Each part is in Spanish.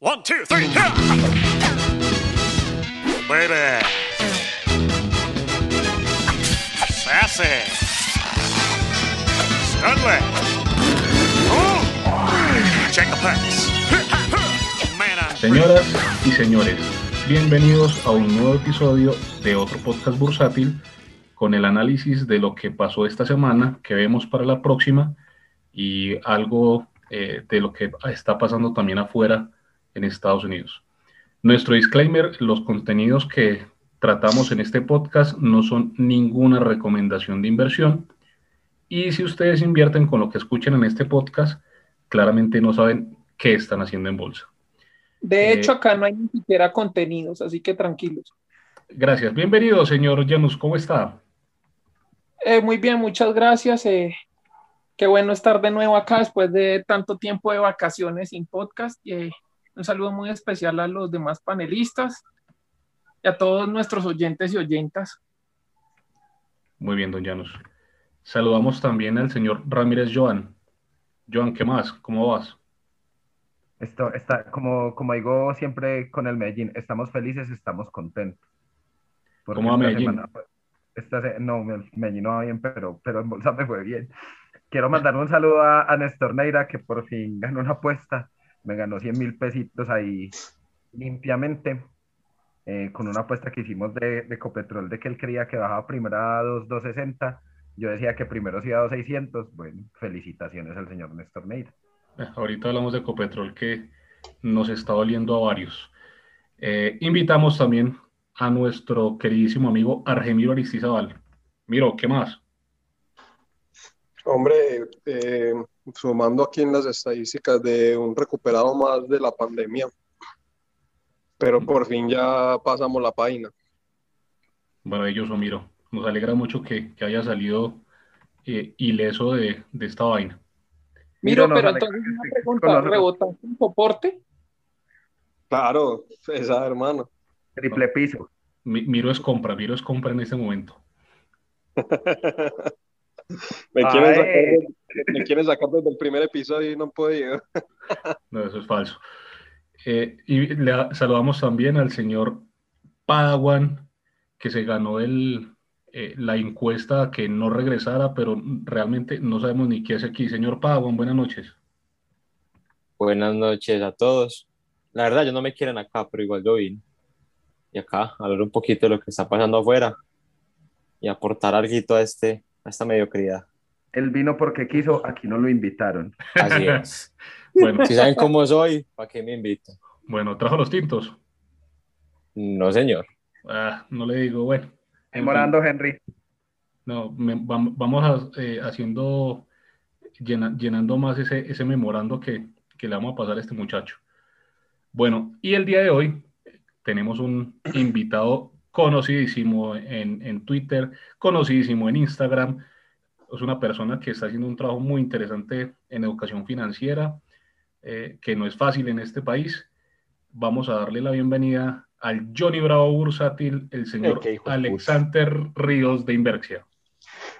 One, two, three, yeah! Baby. Sassy. Studley. Check the packs. Señoras y señores, bienvenidos a un nuevo episodio de otro podcast bursátil con el análisis de lo que pasó esta semana, que vemos para la próxima y algo eh, de lo que está pasando también afuera en Estados Unidos. Nuestro disclaimer, los contenidos que tratamos en este podcast no son ninguna recomendación de inversión y si ustedes invierten con lo que escuchen en este podcast, claramente no saben qué están haciendo en bolsa. De Eh, hecho, acá no hay ni siquiera contenidos, así que tranquilos. Gracias. Bienvenido, señor Janus. ¿Cómo está? Eh, muy bien, muchas gracias. eh, qué bueno estar de nuevo acá después de tanto tiempo de vacaciones sin podcast. Un saludo muy especial a los demás panelistas y a todos nuestros oyentes y oyentas. Muy bien, don Janus. Saludamos también al señor Ramírez Joan. Joan, ¿qué más? ¿Cómo vas? Esto está, como, como digo siempre con el Medellín, estamos felices, estamos contentos. Porque ¿Cómo va esta Medellín? semana, esta no, el Medellín no va bien, pero, pero en bolsa me fue bien. Quiero mandar un saludo a, a Néstor Neira, que por fin ganó una apuesta. Me ganó 100 mil pesitos ahí limpiamente, eh, con una apuesta que hicimos de, de Copetrol, de que él creía que bajaba primero a 2, 260. Yo decía que primero iba a 2,600. Bueno, felicitaciones al señor Néstor Neira. Eh, Ahorita hablamos de Copetrol que nos está doliendo a varios. Eh, invitamos también a nuestro queridísimo amigo Argemiro Aristizabal. Miro, ¿qué más? Hombre, eh, sumando aquí en las estadísticas de un recuperado más de la pandemia, pero por fin ya pasamos la página. Maravilloso, Miro. Nos alegra mucho que, que haya salido eh, ileso de, de esta vaina. Miro, pero entonces una sí, pregunta. ¿rebotaste un soporte? Claro, esa hermano. Triple piso. Mi- Miro es compra, Miro es compra en este momento. Me quieren, Ay. sacar, de- me quieren sacar desde el primer episodio y no he podido. No, eso es falso. Eh, y le saludamos también al señor Padawan, que se ganó el, eh, la encuesta a que no regresara, pero realmente no sabemos ni qué hace aquí. Señor Padawan, buenas noches. Buenas noches a todos. La verdad, yo no me quieren acá, pero igual yo vine. Y acá, hablar un poquito de lo que está pasando afuera y aportar algo a, este, a esta mediocridad. Él vino porque quiso, aquí no lo invitaron. Así es. Bueno, Si saben cómo soy, ¿para qué me invitan? bueno, trajo los tintos. No, señor. Ah, no le digo, bueno. Demorando, Henry. No, me- vamos a- eh, haciendo, llena- llenando más ese, ese memorando que, que le vamos a pasar a este muchacho. Bueno, y el día de hoy eh, tenemos un invitado conocidísimo en, en Twitter, conocidísimo en Instagram. Es una persona que está haciendo un trabajo muy interesante en educación financiera, eh, que no es fácil en este país. Vamos a darle la bienvenida al Johnny Bravo Bursátil, el señor Alexander Ríos de Inversia.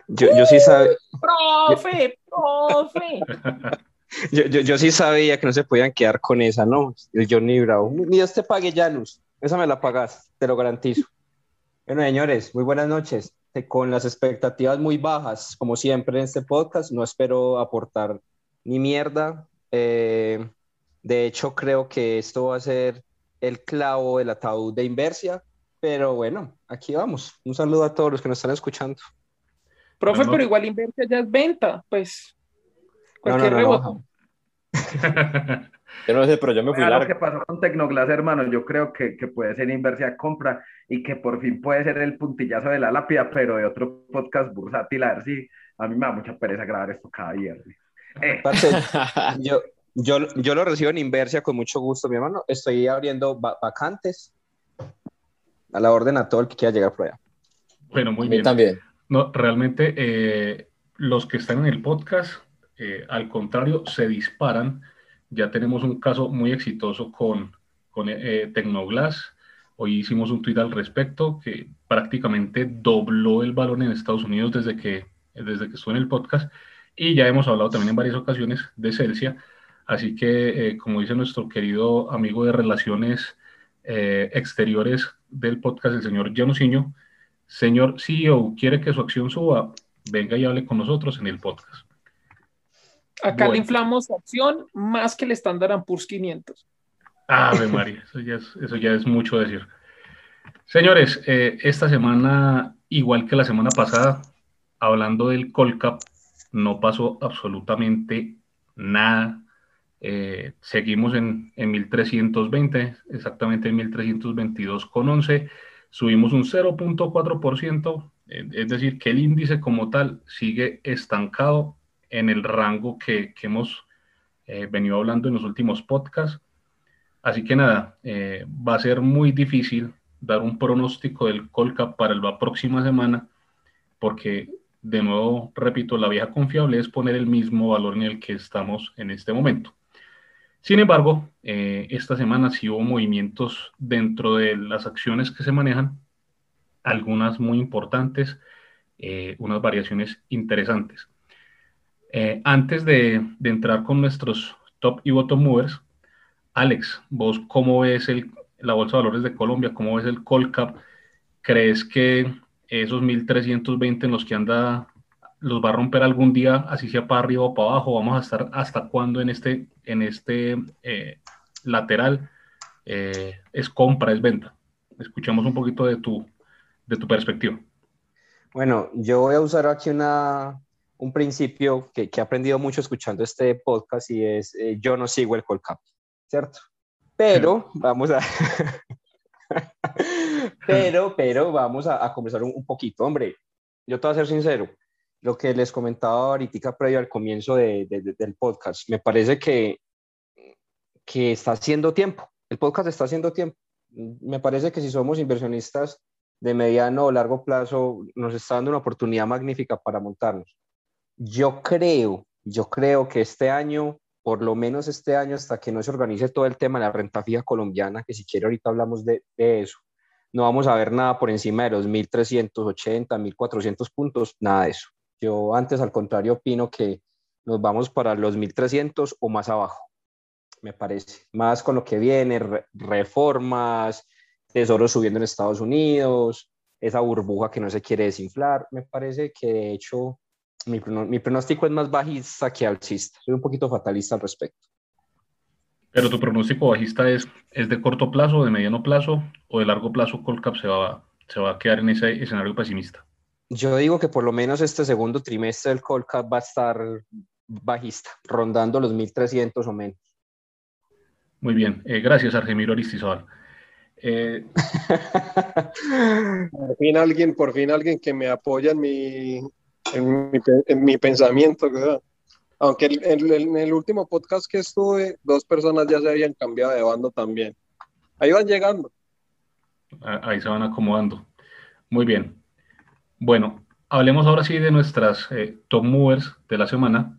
Yo, yo sí sabe, ¡Profe! ¡Profe! yo, yo, yo sí sabía que no se podían quedar con esa, ¿no? El Johnny Bravo. Ni Dios te pague, Janus. Esa me la pagas, te lo garantizo. Bueno, señores, muy buenas noches. Eh, Con las expectativas muy bajas, como siempre en este podcast, no espero aportar ni mierda. Eh, de hecho, creo que esto va a ser el clavo del ataúd de Inversia. Pero bueno, aquí vamos. Un saludo a todos los que nos están escuchando. Profe, Bueno. pero igual Inversia ya es venta, pues. No, no, Cualquier no, rebote. Yo no sé, pero yo me fui Vea lo largo. que pasó con Tecnoglass, hermano. Yo creo que, que puede ser inversia compra y que por fin puede ser el puntillazo de la lápida, pero de otro podcast bursátil. A ver si a mí me da mucha pereza grabar esto cada viernes. Eh, Parce, yo, yo, yo lo recibo en Inversia con mucho gusto, mi hermano. Estoy abriendo va- vacantes a la orden a todo el que quiera llegar por allá. Bueno, muy bien. también. No, realmente eh, los que están en el podcast, eh, al contrario, se disparan. Ya tenemos un caso muy exitoso con, con eh, Tecnoglass. Hoy hicimos un tweet al respecto que prácticamente dobló el valor en Estados Unidos desde que, desde que estuvo en el podcast. Y ya hemos hablado también en varias ocasiones de Celsia. Así que, eh, como dice nuestro querido amigo de relaciones eh, exteriores del podcast, el señor Janusinho, señor CEO, ¿quiere que su acción suba? Venga y hable con nosotros en el podcast. Acá Bueno. le inflamos acción más que el Standard Poor's 500. Ave María, eso ya es, eso ya es mucho decir. Señores, eh, esta semana, igual que la semana pasada, hablando del Colcap, no pasó absolutamente nada. Eh, seguimos en, en 1320, exactamente en 1322,11. Subimos un 0.4%, eh, es decir, que el índice como tal sigue estancado en el rango que, hemos eh, venido hablando en los últimos podcasts. Así que nada, eh, va a ser muy difícil dar un pronóstico del Colcap para la próxima semana, porque de nuevo, repito, la vieja confiable es poner el mismo valor en el que estamos en este momento. Sin embargo, eh, esta semana sí hubo movimientos dentro de las acciones que se manejan, algunas muy importantes, unas variaciones interesantes. Eh, antes de, entrar con nuestros top y bottom movers, Alex, vos cómo ves el, la Bolsa de Valores de Colombia, cómo ves el Colcap, ¿crees que esos 1320 en los que anda los va a romper algún día, así sea para arriba o para abajo? ¿Vamos a estar hasta cuándo en este, en este eh, lateral? Eh, ¿Es compra, es venta? Escuchamos un poquito de tu, de tu perspectiva. Bueno, yo voy a usar aquí una, un principio que, que he aprendido mucho escuchando este podcast y es eh, yo no sigo el Colcap, ¿cierto? Pero vamos a... pero, pero vamos a, a conversar un, un, poquito. Hombre, yo te voy a ser sincero. Lo que les comentaba ahorita previo al comienzo de, de, de, del podcast, me parece que, que está haciendo tiempo. El podcast está haciendo tiempo. Me parece que si somos inversionistas de mediano o largo plazo, nos está dando una oportunidad magnífica para montarnos. Yo creo, yo creo que este año, por lo menos este año, hasta que no se organice todo el tema de la renta fija colombiana, que si quiere ahorita hablamos de, de eso, no vamos a ver nada por encima de los 1.380, 1.400 puntos, nada de eso. Yo antes, al contrario, opino que nos vamos para los 1.300 o más abajo, me parece. Más con lo que viene, re reformas, tesoro subiendo en Estados Unidos, esa burbuja que no se quiere desinflar. Me parece que de hecho mi, mi pronóstico es más bajista que alcista. Soy un poquito fatalista al respecto. Pero tu pronóstico bajista es, es de corto plazo, de mediano plazo o de largo plazo Colcap se va, se va a quedar en ese escenario pesimista. Yo digo que por lo menos este segundo trimestre el Colcap va a estar bajista, rondando los 1.300 o menos. Muy bien, eh, gracias Argemiro Aristizabal. Eh... por fin alguien, por fin alguien que me apoya en mi, en mi, en mi pensamiento. Aunque en el, último podcast que estuve, dos personas ya se habían cambiado de bando también. Ahí van llegando. Ahí se van acomodando. Muy bien. Bueno, hablemos ahora sí de nuestras eh, top movers de la semana.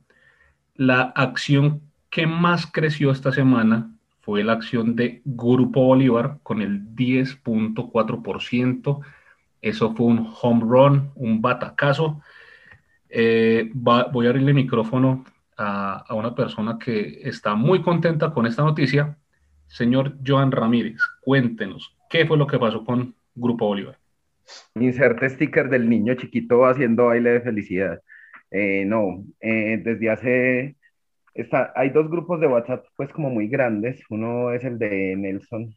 La acción que más creció esta semana fue la acción de Grupo Bolívar con el 10.4%. Eso fue un home run, un batacazo. Eh, voy a abrirle el micrófono a, a, una persona que está muy contenta con esta noticia. Señor Joan Ramírez, cuéntenos, ¿qué fue lo que pasó con Grupo Bolívar? Inserte sticker del niño chiquito haciendo baile de felicidad. Eh, no, eh, desde hace... Está, hay dos grupos de WhatsApp pues como muy grandes. Uno es el de Nelson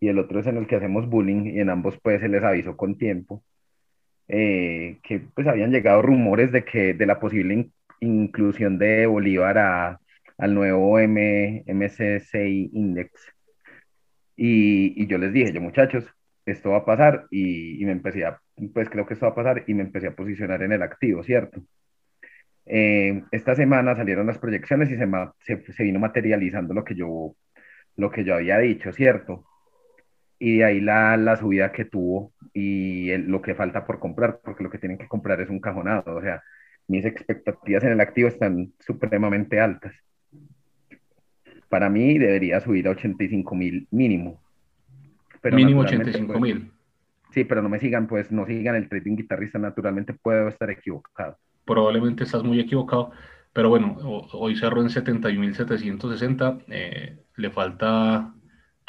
y el otro es en el que hacemos bullying y en ambos pues se les avisó con tiempo. Eh, que pues habían llegado rumores de que de la posible in inclusión de Bolívar a, al nuevo M, MSCI Index. Y, y, yo les dije, yo muchachos, esto va a pasar y, y, me empecé a, pues creo que esto va a pasar y me empecé a posicionar en el activo, ¿cierto? Eh, esta semana salieron las proyecciones y se, se, se, vino materializando lo que yo, lo que yo había dicho, ¿cierto? Y de ahí la, la subida que tuvo y el, lo que falta por comprar, porque lo que tienen que comprar es un cajonado, o sea, mis expectativas en el activo están supremamente altas. Para mí debería subir a 85 mil mínimo. Pero mínimo 85 mil. Pues, sí, pero no me sigan, pues no sigan el trading guitarrista, naturalmente puedo estar equivocado. Probablemente estás muy equivocado, Pero bueno, hoy cerró en 71.760. Eh, le falta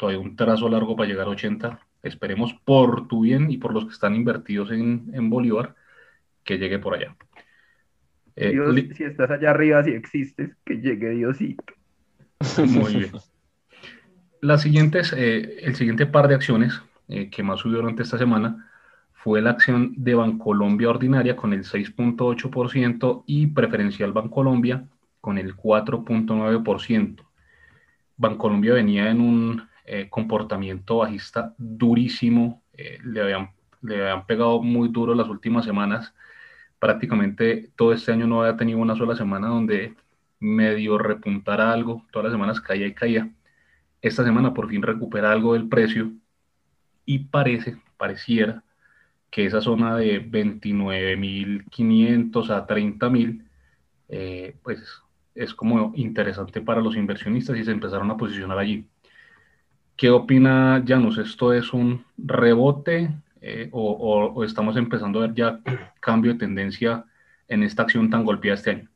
todavía un trazo largo para llegar a 80. Esperemos por tu bien y por los que están invertidos en, en Bolívar que llegue por allá. Eh, si estás allá arriba, si existes, que llegue Diosito. Muy bien. Las siguientes, eh, el siguiente par de acciones eh, que más subió durante esta semana fue la acción de Bancolombia ordinaria con el 6.8% y preferencial Bancolombia con el 4.9%. Bancolombia venía en un comportamiento bajista durísimo, le, habían, le habían pegado muy duro las últimas semanas prácticamente todo este año no había tenido una sola semana donde medio repuntara algo, todas las semanas caía y caía. Esta semana por fin recupera algo del precio y parece, pareciera que esa zona de 29.500 a 30.000, eh, pues es como interesante para los inversionistas y se empezaron a posicionar allí. ¿Qué opina Janus? ¿Esto es un rebote? Eh, o, estamos empezando a ver ya cambio de tendencia en esta acción tan golpeada este año?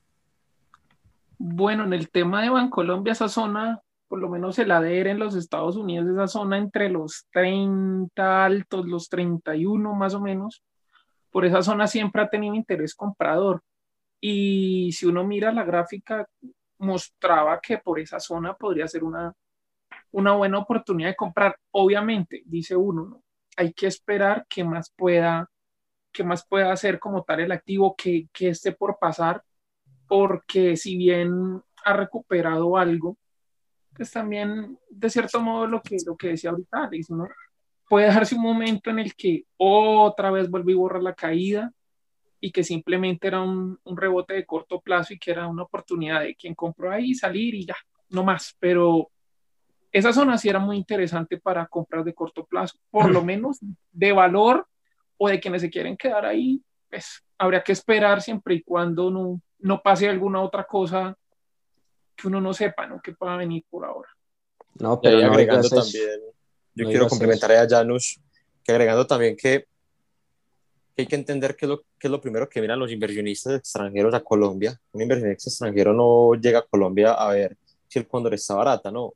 Bueno, en el tema de Bancolombia, esa zona, por lo menos el ADR en los Estados Unidos, esa zona entre los 30 altos, los 31 más o menos, por esa zona siempre ha tenido interés comprador. Y si uno mira la gráfica, mostraba que por esa zona podría ser una, una buena oportunidad de comprar. Obviamente, dice uno, ¿no? hay que esperar que más pueda, que más pueda hacer como tal el activo que, que esté por pasar, porque si bien ha recuperado algo, pues también de cierto modo lo que, lo que decía ahorita ¿no? puede darse un momento en el que otra vez vuelve y borra la caída y que simplemente era un, un, rebote de corto plazo y que era una oportunidad de quien compró ahí salir y ya, no más, pero esa zona sí era muy interesante para compras de corto plazo, por lo menos de valor o de quienes se quieren quedar ahí, pues habría que esperar siempre y cuando no, no pase alguna otra cosa que uno no sepa, ¿no? Que pueda venir por ahora. No, pero agregando también, yo quiero complementar a Janus, que agregando también que, hay que entender que es, lo, que es lo primero que miran los inversionistas extranjeros a Colombia. Un inversionista extranjero no llega a Colombia a ver si el cóndor está barata, no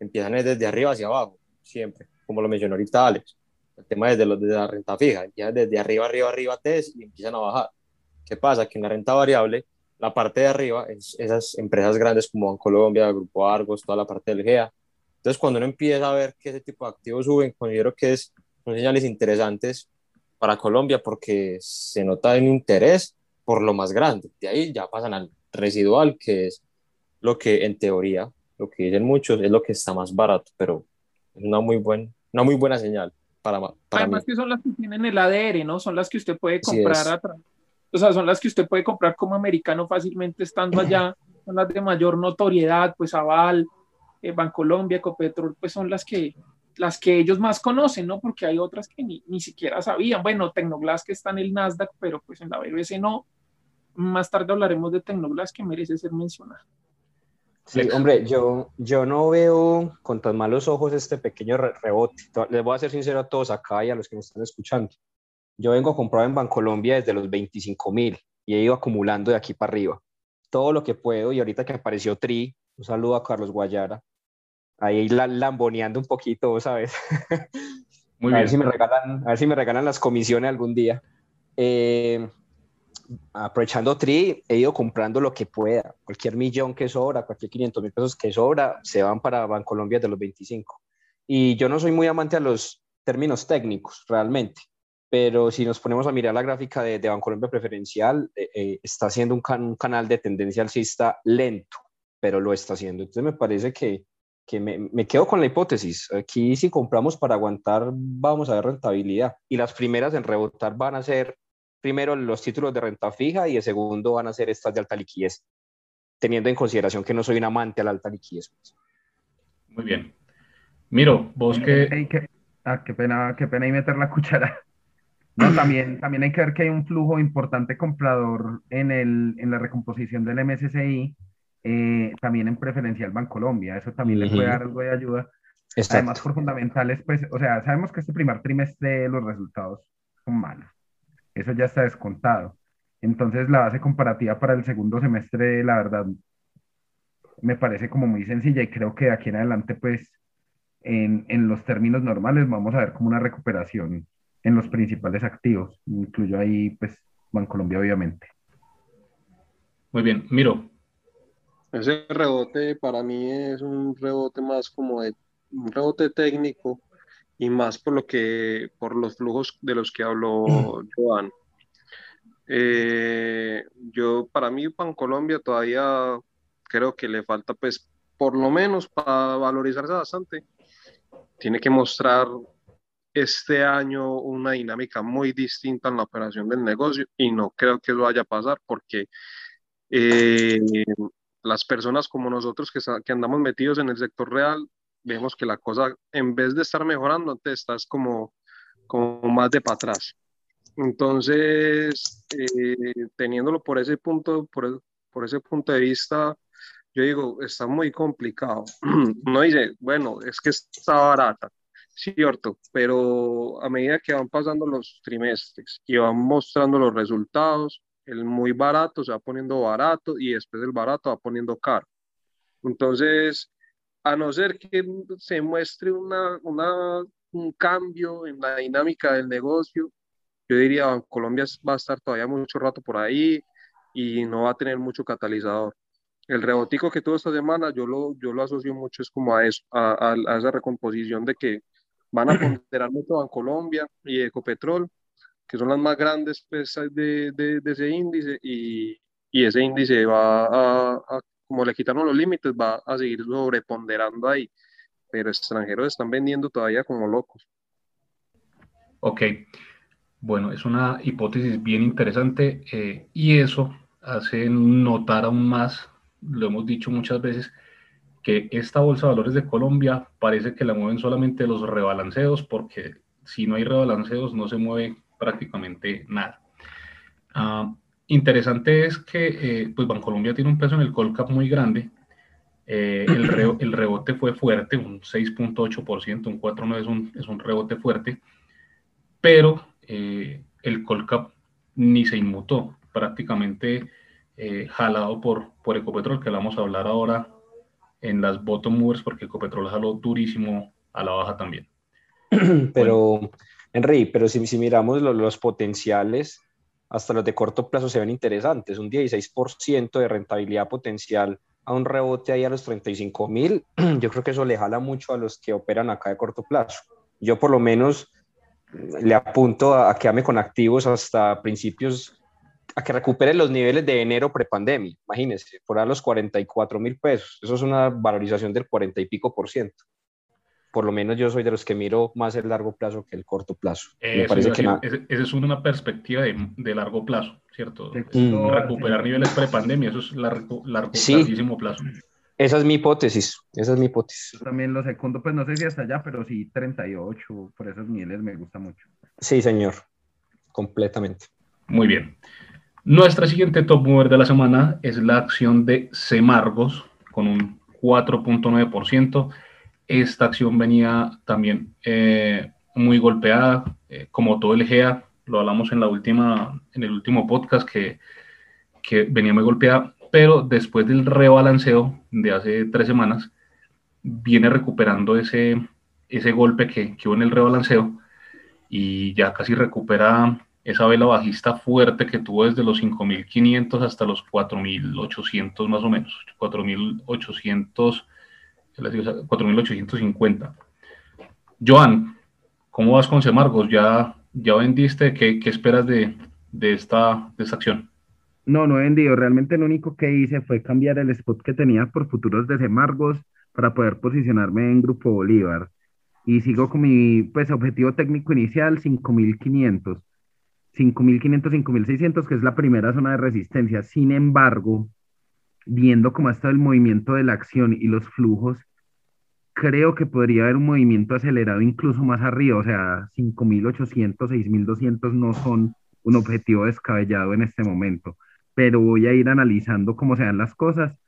empiezan desde arriba hacia abajo, siempre, como lo mencionó ahorita Alex. El tema es de, de la renta fija, empiezan desde arriba, arriba, arriba, TES y empiezan a bajar. ¿Qué pasa? Que en la renta variable, la parte de arriba, es esas empresas grandes como Colombia, Grupo Argos, toda la parte del GEA. Entonces, cuando uno empieza a ver que ese tipo de activos suben, considero que es, son señales interesantes para Colombia porque se nota un interés por lo más grande. De ahí ya pasan al residual, que es lo que en teoría lo que dicen muchos, es lo que está más barato, pero es una muy, buen, una muy buena señal para, para Además que son las que tienen el ADR, ¿no? Son las que usted puede comprar atrás. O sea, son las que usted puede comprar como americano fácilmente estando allá, son las de mayor notoriedad, pues Aval, eh, Bancolombia, Ecopetrol, pues son las que, las que ellos más conocen, ¿no? Porque hay otras que ni, ni siquiera sabían. Bueno, Tecnoglass que está en el Nasdaq, pero pues en la BBC no. Más tarde hablaremos de Tecnoglass que merece ser mencionado. Sí, hombre, yo, yo no veo con tan malos ojos este pequeño rebote. Les voy a ser sincero a todos acá y a los que me están escuchando. Yo vengo a comprar en Bancolombia desde los 25 mil y he ido acumulando de aquí para arriba. Todo lo que puedo y ahorita que apareció Tri, un saludo a Carlos Guayara, ahí la, lamboneando un poquito, ¿sabes? Muy a Ver si me regalan, a ver si me regalan las comisiones algún día. Eh, aprovechando Tri, he ido comprando lo que pueda. Cualquier millón que sobra, cualquier 500 mil pesos que sobra, se van para Bancolombia de los 25. Y yo no soy muy amante a los términos técnicos, realmente. Pero si nos ponemos a mirar la gráfica de, de Bancolombia preferencial, eh, eh, está haciendo un, un, canal de tendencia alcista lento, pero lo está haciendo. Entonces me parece que, que me, me, quedo con la hipótesis. Aquí si compramos para aguantar, vamos a ver rentabilidad. Y las primeras en rebotar van a ser primero los títulos de renta fija y el segundo van a ser estas de alta liquidez, teniendo en consideración que no soy un amante a la alta liquidez. Muy bien. Miro, vos que... ah, qué pena, qué pena y meter la cuchara. No, también, también hay que ver que hay un flujo importante comprador en, el, en la recomposición del MSCI, eh, también en preferencial Bancolombia. Eso también le puede dar algo de ayuda. Además, por fundamentales, pues, o sea, sabemos que este primer trimestre los resultados son malos. Eso ya está descontado. Entonces la base comparativa para el segundo semestre, la verdad, me parece como muy sencilla y creo que de aquí en adelante, pues, en, en los términos normales vamos a ver como una recuperación en los principales activos. Incluyo ahí, pues, Bancolombia, obviamente. Muy bien, Miro. Ese rebote para mí es un rebote más como de un rebote técnico y más por lo que por los flujos de los que habló Joan. Eh, yo para mí Colombia todavía creo que le falta pues por lo menos para valorizarse bastante. Tiene que mostrar este año una dinámica muy distinta en la operación del negocio y no creo que eso vaya a pasar porque eh, las personas como nosotros que, que, andamos metidos en el sector real, vemos que la cosa, en vez de estar mejorando, te estás como, como más de para atrás. Entonces, eh, teniéndolo por ese punto, por, por ese punto de vista, yo digo, está muy complicado. No dice, bueno, es que está barata, cierto, pero a medida que van pasando los trimestres y van mostrando los resultados, el muy barato se va poniendo barato y después el barato va poniendo caro. Entonces, a no ser que se muestre una, una, un cambio en la dinámica del negocio, yo diría, Colombia va a estar todavía mucho rato por ahí y no va a tener mucho catalizador. El rebotico que tuvo esta semana, yo lo, yo lo asocio mucho es como a eso, a, a, esa recomposición de que van a ponderar mucho Colombia y Ecopetrol que son las más grandes pues, de, de, ese índice y, y, ese índice va a, como le quitaron los límites, va a seguir sobreponderando ahí, pero extranjeros están vendiendo todavía como locos. Ok, bueno, es una hipótesis bien interesante eh, y eso hace notar aún más, lo hemos dicho muchas veces, que esta bolsa de valores de Colombia parece que la mueven solamente los rebalanceos, porque si no hay rebalanceos no se mueve prácticamente nada. Ah, interesante es que eh, pues Bancolombia tiene un peso en el Colcap muy grande. Eh, el, el, rebote fue fuerte, un 6.8%, un 4.9 es un, es un rebote fuerte, pero eh, el Colcap ni se inmutó, prácticamente eh, jalado por, por Ecopetrol, que vamos a hablar ahora en las bottom movers, porque Ecopetrol jaló durísimo a la baja también. Pero Henry, pero si, si miramos los, potenciales, hasta los de corto plazo se ven interesantes. Un 16% de rentabilidad potencial a un rebote ahí a los 35 mil, yo creo que eso le jala mucho a los que operan acá de corto plazo. Yo por lo menos le apunto a, a quedarme con activos hasta principios, a que recupere los niveles de enero prepandemia. Imagínense, por a los 44 mil pesos. Eso es una valorización del 40 y pico por ciento por lo menos yo soy de los que miro más el largo plazo que el corto plazo. Me parece que esa es una perspectiva de, de largo plazo, ¿cierto? Mm. Recuperar niveles prepandemia, eso es largo, largo larguísimo plazo. Esa es mi hipótesis, esa es mi hipótesis. Yo también lo segundo, pues no sé si hasta allá, pero sí 38, por esos niveles me gusta mucho. Sí, señor, completamente. Muy bien. Nuestra siguiente top mover de la semana es la acción de Semargos con un 4.9%. Esta acción venía también eh, muy golpeada, eh, como todo el GEA, lo hablamos en, la última, en el último podcast, que, que venía muy golpeada, pero después del rebalanceo de hace tres semanas, viene recuperando ese, ese golpe que, que hubo en el rebalanceo y ya casi recupera esa vela bajista fuerte que tuvo desde los 5.500 hasta los 4.800 más o menos, 4.800 4.850. Joan, ¿cómo vas con Semargos? ¿Ya, ya vendiste? ¿Qué, qué esperas de, de, esta, de esta acción? No, no he vendido. Realmente lo único que hice fue cambiar el spot que tenía por futuros de Semargos para poder posicionarme en Grupo Bolívar. Y sigo con mi pues, objetivo técnico inicial, 5.500. 5.500, 5.600, que es la primera zona de resistencia. Sin embargo, viendo cómo ha estado el movimiento de la acción y los flujos, creo que podría haber un movimiento acelerado incluso más arriba, o sea, 5.800, 6.200 no son un objetivo descabellado en este momento, pero voy a ir analizando cómo se dan las cosas.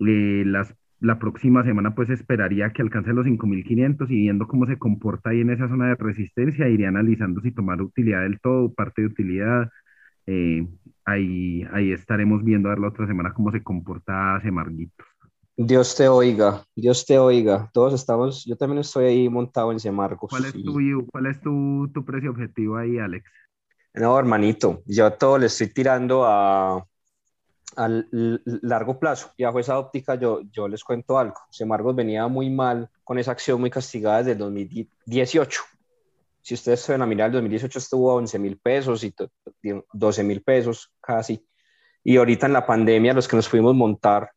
Eh, las, la próxima semana pues esperaría que alcance los 5.500 y viendo cómo se comporta ahí en esa zona de resistencia, iría analizando si tomar utilidad del todo, parte de utilidad, eh, ahí, ahí estaremos viendo a ver la otra semana cómo se comporta Semarguitos. Dios te oiga, Dios te oiga. Todos estamos, yo también estoy ahí montado en Semargos. ¿Cuál es, y- tu, cuál es tu, tu precio objetivo ahí, Alex? No, hermanito, yo a todo le estoy tirando a, l- largo plazo. Y bajo esa óptica yo, yo les cuento algo. Semargos venía muy mal con esa acción muy castigada desde el 2018. Si ustedes se ven a mirar, el 2018 estuvo a 11 mil pesos y to- 12 mil pesos casi. Y ahorita en la pandemia, los que nos pudimos montar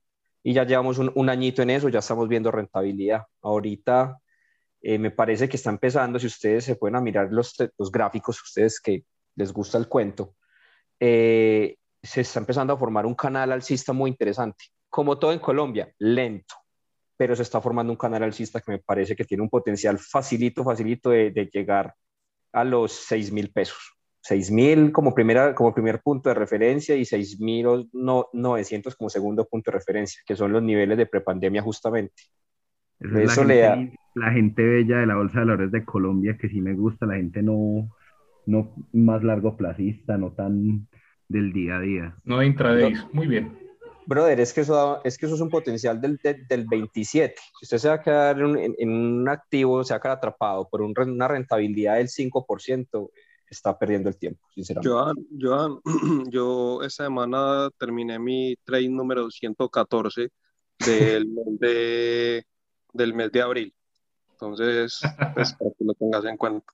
y ya llevamos un, un añito en eso, ya estamos viendo rentabilidad. Ahorita eh, me parece que está empezando, si ustedes se pueden a mirar los, los gráficos, ustedes que les gusta el cuento, eh, se está empezando a formar un canal alcista muy interesante. Como todo en Colombia, lento, pero se está formando un canal alcista que me parece que tiene un potencial facilito, facilito de, de llegar a los 6 mil pesos. 6 mil como, primera, como primer punto de referencia y 6 mil no, 900 como segundo punto de referencia, que son los niveles de prepandemia justamente. Esa es Eso la, le gente, la gente bella de la Bolsa de Valores de Colombia, que sí me gusta, la gente no, no más largo placista, no tan del día a día. No de intradays. Muy bien. Brother, es que eso, es que eso es un potencial del, del, del 27. Si usted se va a quedar en, en, en un activo, se va a quedar atrapado por un, una rentabilidad del 5%, está perdiendo el tiempo, sinceramente. Joan, Joan, yo esta semana terminé mi trade número 114 del mes de, del mes de abril. Entonces, pues, para que lo tengas en cuenta.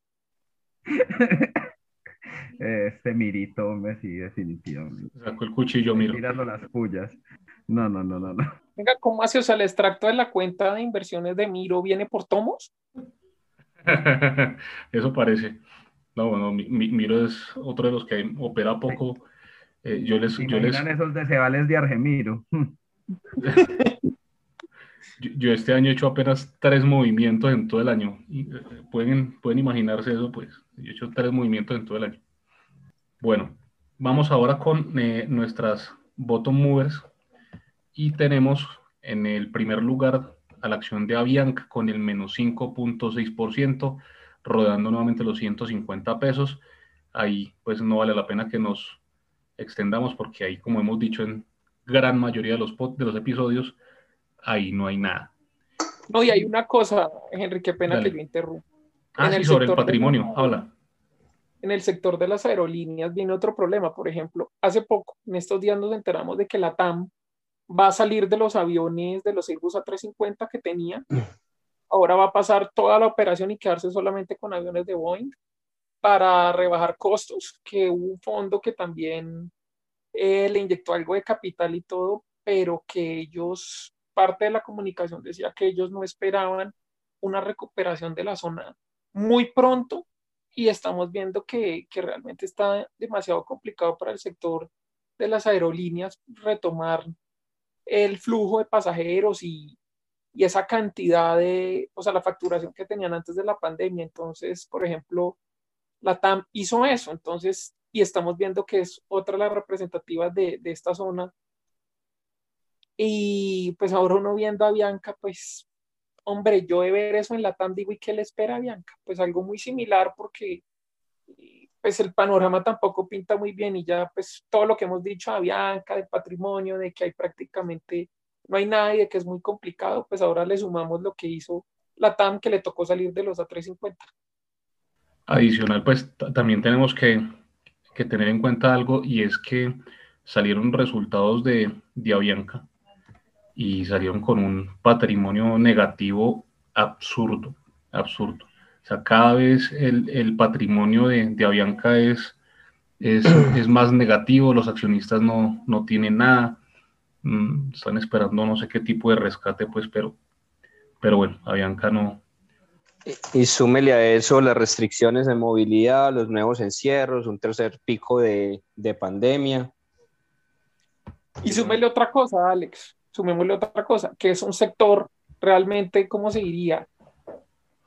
Este mirito, hombre, sí, definitivamente. Sacó el cuchillo, miro. Tirando las pullas. No, no, no, no, no. Venga, ¿cómo hace? O sea, el extracto de la cuenta de inversiones de Miro viene por tomos. Eso parece. No, bueno, mi, mi, Miro es otro de los que opera poco. Eh, yo les, ¿Se yo les, esos deseables de Argemiro? yo, yo este año he hecho apenas tres movimientos en todo el año. Eh, pueden, pueden imaginarse eso, pues. Yo he hecho tres movimientos en todo el año. Bueno, vamos ahora con eh, nuestras bottom movers y tenemos en el primer lugar a la acción de Avianca con el menos 5.6%, rodando nuevamente los 150 pesos. Ahí pues no vale la pena que nos extendamos porque ahí, como hemos dicho en gran mayoría de los, de los episodios, ahí no hay nada. No, y hay una cosa, Henry, qué pena Dale. que yo interrumpa. Ah, En sí, el sobre el sector de- patrimonio, habla. En el sector de las aerolíneas viene otro problema. Por ejemplo, hace poco, en estos días nos enteramos de que la TAM va a salir de los aviones de los Airbus A350 que tenía. Ahora va a pasar toda la operación y quedarse solamente con aviones de Boeing para rebajar costos, que hubo un fondo que también eh, le inyectó algo de capital y todo, pero que ellos, parte de la comunicación decía que ellos no esperaban una recuperación de la zona muy pronto y estamos viendo que, que realmente está demasiado complicado para el sector de las aerolíneas retomar el flujo de pasajeros y, y esa cantidad de, o sea, la facturación que tenían antes de la pandemia. Entonces, por ejemplo, la TAM hizo eso, entonces, y estamos viendo que es otra de las representativas de, de esta zona. Y pues ahora uno viendo a Bianca, pues, hombre, yo de ver eso en la TAM digo, ¿y qué le espera a Bianca? Pues algo muy similar porque pues el panorama tampoco pinta muy bien y ya pues todo lo que hemos dicho a Bianca, del patrimonio, de que hay prácticamente, no hay nadie, que es muy complicado, pues ahora le sumamos lo que hizo la TAM que le tocó salir de los A350. Adicional, pues también tenemos que, que, tener en cuenta algo y es que salieron resultados de, de Avianca y salieron con un patrimonio negativo absurdo, absurdo. O sea, cada vez el, el patrimonio de, de, Avianca es, es, es, más negativo, los accionistas no, no tienen nada, mm, están esperando no sé qué tipo de rescate, pues, pero, pero bueno, Avianca no, y, y súmele a eso las restricciones de movilidad, los nuevos encierros, un tercer pico de, de pandemia. Y súmele otra cosa, Alex, sumémosle otra cosa, que es un sector realmente, ¿cómo se diría?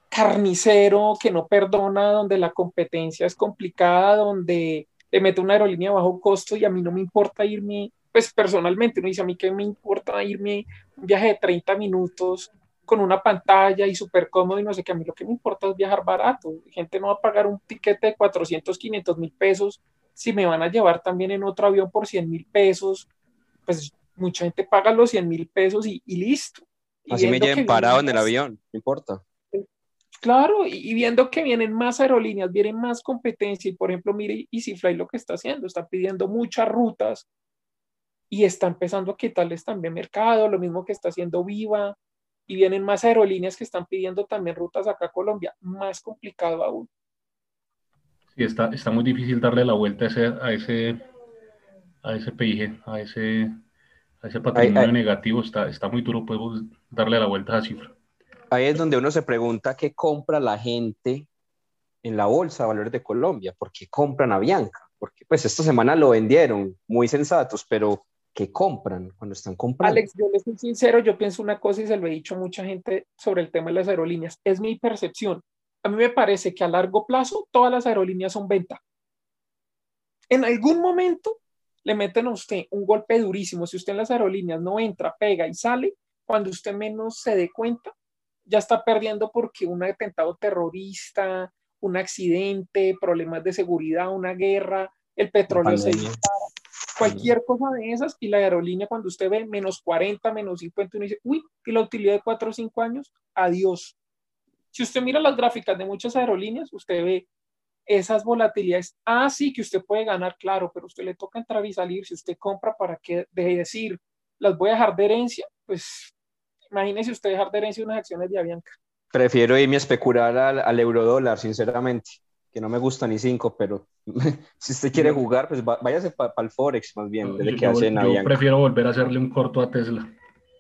Carnicero, que no perdona, donde la competencia es complicada, donde le mete una aerolínea a bajo costo y a mí no me importa irme, pues personalmente, uno dice a mí que me importa irme un viaje de 30 minutos con una pantalla y súper cómodo y no sé qué, a mí lo que me importa es viajar barato. Gente no va a pagar un tiquete de 400, 500 mil pesos si me van a llevar también en otro avión por 100 mil pesos, pues mucha gente paga los 100 mil pesos y, y listo. Y Así me lleven parado en el avión, no importa. Claro, y, y viendo que vienen más aerolíneas, vienen más competencia, y por ejemplo, mire EasyFly lo que está haciendo, está pidiendo muchas rutas y está empezando a quitarles también mercado, lo mismo que está haciendo Viva, y vienen más aerolíneas que están pidiendo también rutas acá a Colombia, más complicado aún. Sí, está, está muy difícil darle la vuelta a ese, a ese, a ese PIG, a ese, a ese patrimonio ay. negativo. Está, está muy duro pues, darle la vuelta a esa cifra. Ahí es donde uno se pregunta qué compra la gente en la bolsa de valores de Colombia, por qué compran a Bianca, porque pues esta semana lo vendieron muy sensatos, pero ¿qué compran cuando están comprando? Alex, yo le soy sincero, yo pienso una cosa y se lo he dicho a mucha gente sobre el tema de las aerolíneas, es mi percepción. A mí me parece que a largo plazo todas las aerolíneas son venta. En algún momento le meten a usted un golpe durísimo. Si usted en las aerolíneas no entra, pega y sale, cuando usted menos se dé cuenta, ya está perdiendo porque un atentado terrorista, un accidente, problemas de seguridad, una guerra, el petróleo se dispara, cualquier cosa de esas y la aerolínea cuando usted ve menos 40, menos 50, uno dice, uy, y la utilidad de 4 o 5 años, adiós. Si usted mira las gráficas de muchas aerolíneas, usted ve esas volatilidades. Ah, sí, que usted puede ganar, claro, pero usted le toca entrar y salir. Si usted compra para que deje de decir, las voy a dejar de herencia, pues imagínese usted dejar de herencia unas acciones de Avianca. Prefiero irme a especular al, al eurodólar, sinceramente, que no me gusta ni cinco, pero si usted quiere jugar, pues va- váyase para el Forex más bien, desde Yo, que hacen prefiero volver a hacerle un corto a Tesla.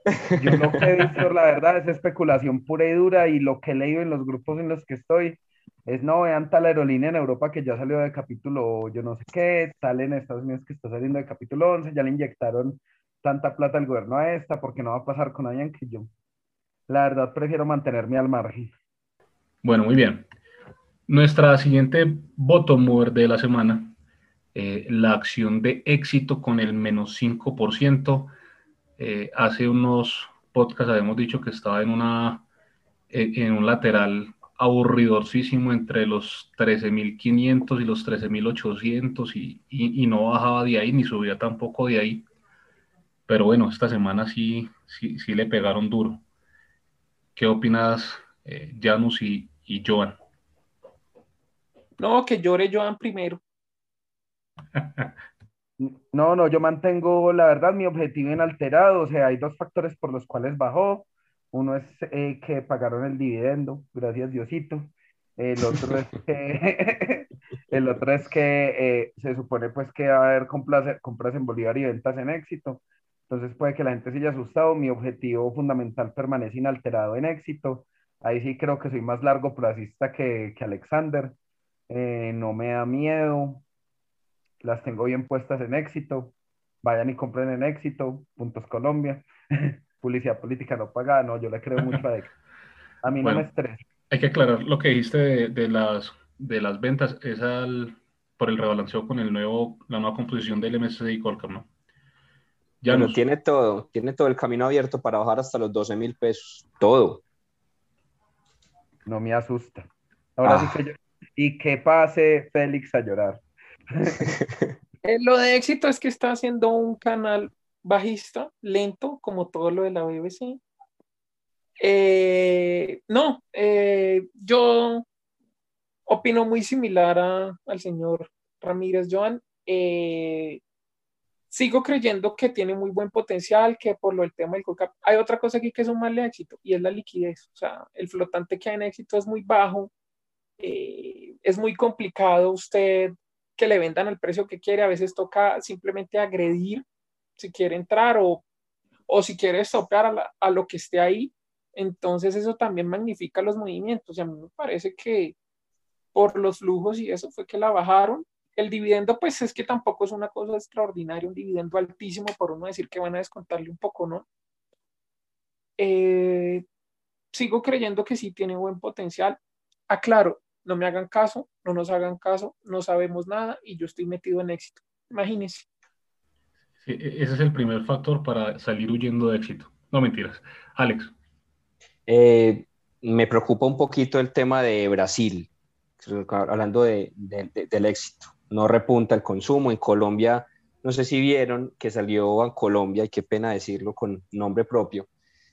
Yo lo que he visto, la verdad, es especulación pura y dura y lo que he leído en los grupos en los que estoy es, no, vean tal aerolínea en Europa que ya salió de capítulo yo no sé qué, tal en Estados Unidos que está saliendo de capítulo 11, ya le inyectaron tanta plata al gobierno a esta, porque no va a pasar con Avianca y yo. La verdad, prefiero mantenerme al margen. Bueno, muy bien. Nuestra siguiente bottom mover de la semana, eh, la acción de éxito con el menos 5%. Eh, hace unos podcasts habíamos dicho que estaba en, una, en un lateral aburridorcísimo entre los 13.500 y los 13.800 y, y, y no bajaba de ahí ni subía tampoco de ahí. Pero bueno, esta semana sí, sí, sí le pegaron duro. ¿Qué opinas, eh, Janus y, y Joan? No, que llore Joan primero. No, no, yo mantengo, la verdad, mi objetivo inalterado. O sea, hay dos factores por los cuales bajó. Uno es eh, que pagaron el dividendo, gracias Diosito. El otro es que, el otro es que eh, se supone pues que va a haber compras, compras en Bolívar y ventas en éxito. Entonces puede que la gente se haya asustado. Mi objetivo fundamental permanece inalterado en éxito. Ahí sí creo que soy más largo plazista que, que Alexander. Eh, no me da miedo. Las tengo bien puestas en éxito. Vayan y compren en éxito. Puntos Colombia. Publicidad política no pagada. No, yo le creo mucho a. A mí Bueno. no me estresa. Hay que aclarar lo que dijiste de, de las, de las ventas, es al, por el rebalanceo con el nuevo, la nueva composición del MSCI Colcap, ¿no? Ya Bueno, nos- tiene todo, tiene todo el camino abierto para bajar hasta los 12 mil pesos. Todo. No me asusta. Ahora Ah. sí que yo. Y que pase Félix a llorar. Eh, lo de éxito es que está haciendo un canal bajista, lento, como todo lo de la BBC. Eh, no, eh, yo opino muy similar a- al señor Ramírez Joan. Sigo creyendo que tiene muy buen potencial, que por lo del tema del Colcap, hay otra cosa aquí que es un mal éxito y es la liquidez. O sea, el flotante que hay en éxito es muy bajo. Es muy complicado usted que le vendan el precio que quiere. A veces toca simplemente agredir si quiere entrar o, o si quiere la- a lo que esté ahí. Entonces eso también magnifica los movimientos. Y a mí me parece que por los flujos y eso fue que la bajaron. El dividendo, pues es que tampoco es una cosa extraordinaria, un dividendo altísimo por uno decir que van a descontarle un poco, ¿no? Eh, sigo creyendo que sí tiene buen potencial. Aclaro, no me hagan caso, no nos hagan caso, no sabemos nada y yo estoy metido en éxito. Imagínense. Sí, e- ese es el primer factor para salir huyendo de éxito. No mentiras. Alex, Eh, me preocupa un poquito el tema de Brasil, hablando de- de- de- del éxito. no repunta el consumo. En Colombia, no sé si vieron que salió a Colombia, y qué pena decirlo con nombre propio,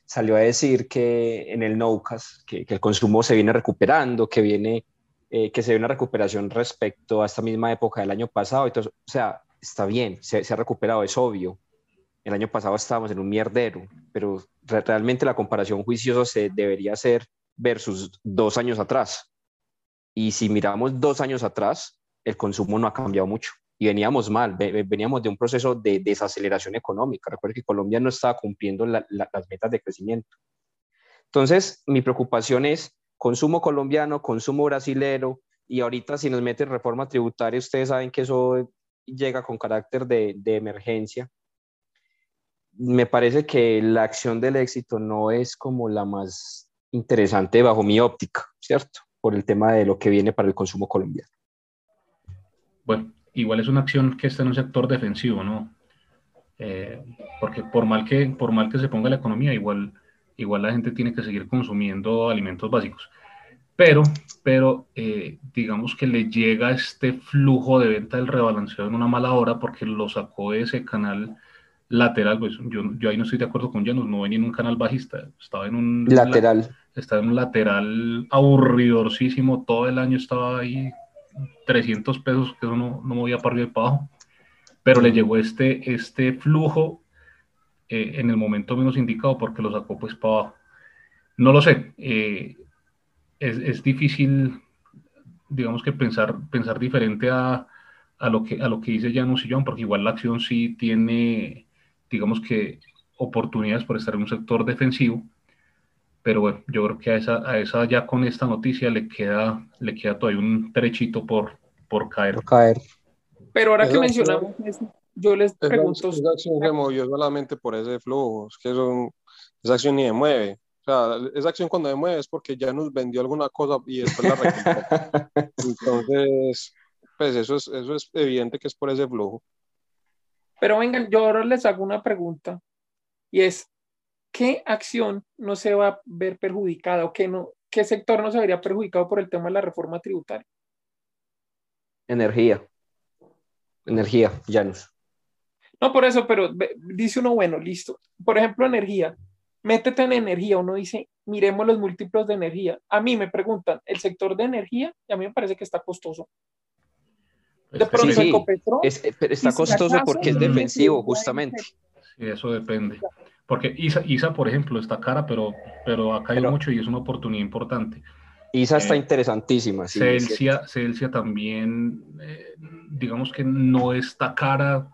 salió a decir que en el NOCAS, que, que el consumo se viene recuperando, que viene, eh, que se ve una recuperación respecto a esta misma época del año pasado. Entonces, o sea, está bien, se, se ha recuperado, es obvio. El año pasado estábamos en un mierdero, pero re- realmente la comparación juiciosa se debería hacer versus dos años atrás. Y si miramos dos años atrás, el consumo no ha cambiado mucho y veníamos mal, ve- ve- veníamos de un proceso de desaceleración económica. Recuerden que Colombia no estaba cumpliendo la- la- las metas de crecimiento. Entonces, mi preocupación es consumo colombiano, consumo brasilero, y ahorita si nos meten reforma tributaria, ustedes saben que eso llega con carácter de, emergencia. Me parece que la acción del éxito no es como la más interesante bajo mi óptica, ¿cierto? Por el tema de lo que viene para el consumo colombiano. Bueno, igual es una acción que está en un sector defensivo, ¿no? Eh, porque por mal que, por mal que se ponga la economía, igual, igual la gente tiene que seguir consumiendo alimentos básicos. Pero, pero eh, digamos que le llega este flujo de venta del rebalanceo en una mala hora porque lo sacó de ese canal lateral. Pues yo, yo ahí no estoy de acuerdo con Janus, no venía en un canal bajista, estaba en un Lateral. estaba en un lateral aburridorcísimo, todo el año estaba ahí 300 pesos, que eso no, no movía para arriba y para abajo, pero le llegó este, este flujo eh, en el momento menos indicado porque lo sacó pues para abajo. No lo sé, eh, es, es, difícil, digamos que pensar, pensar diferente a, a, lo que, a lo que dice Janus y John, porque igual la acción sí tiene, digamos que, oportunidades por estar en un sector defensivo, pero bueno, yo creo que a esa, a esa ya con esta noticia le queda, le queda todavía un trechito por, por caer. Por caer. Pero ahora que mencionamos eso, yo les pregunto. Esa acción se movió solamente por ese flujo, es que eso, esa acción ni se mueve. O sea, esa acción cuando se mueve es porque ya nos vendió alguna cosa y después la recuperó. Entonces, pues eso es, eso es evidente que es por ese flujo. Pero vengan, yo ahora les hago una pregunta y es, ¿qué acción no se va a ver perjudicada o qué, no, qué sector no se vería perjudicado por el tema de la reforma tributaria? Energía. Energía, Janus. No, por eso, pero dice uno, bueno, listo. Por ejemplo, energía. Métete en energía. Uno dice, miremos los múltiplos de energía. A mí me preguntan, el sector de energía, y a mí me parece que está costoso. De pronto, sí, sí. Ecopetrol, es, está costoso porque es defensivo, justamente. Sí, eso depende. Porque ISA, ISA, por ejemplo, está cara, pero, pero ha caído pero, mucho y es una oportunidad importante. ISA eh, está interesantísima. Sí, Celsia, Celsia también, eh, digamos que no está cara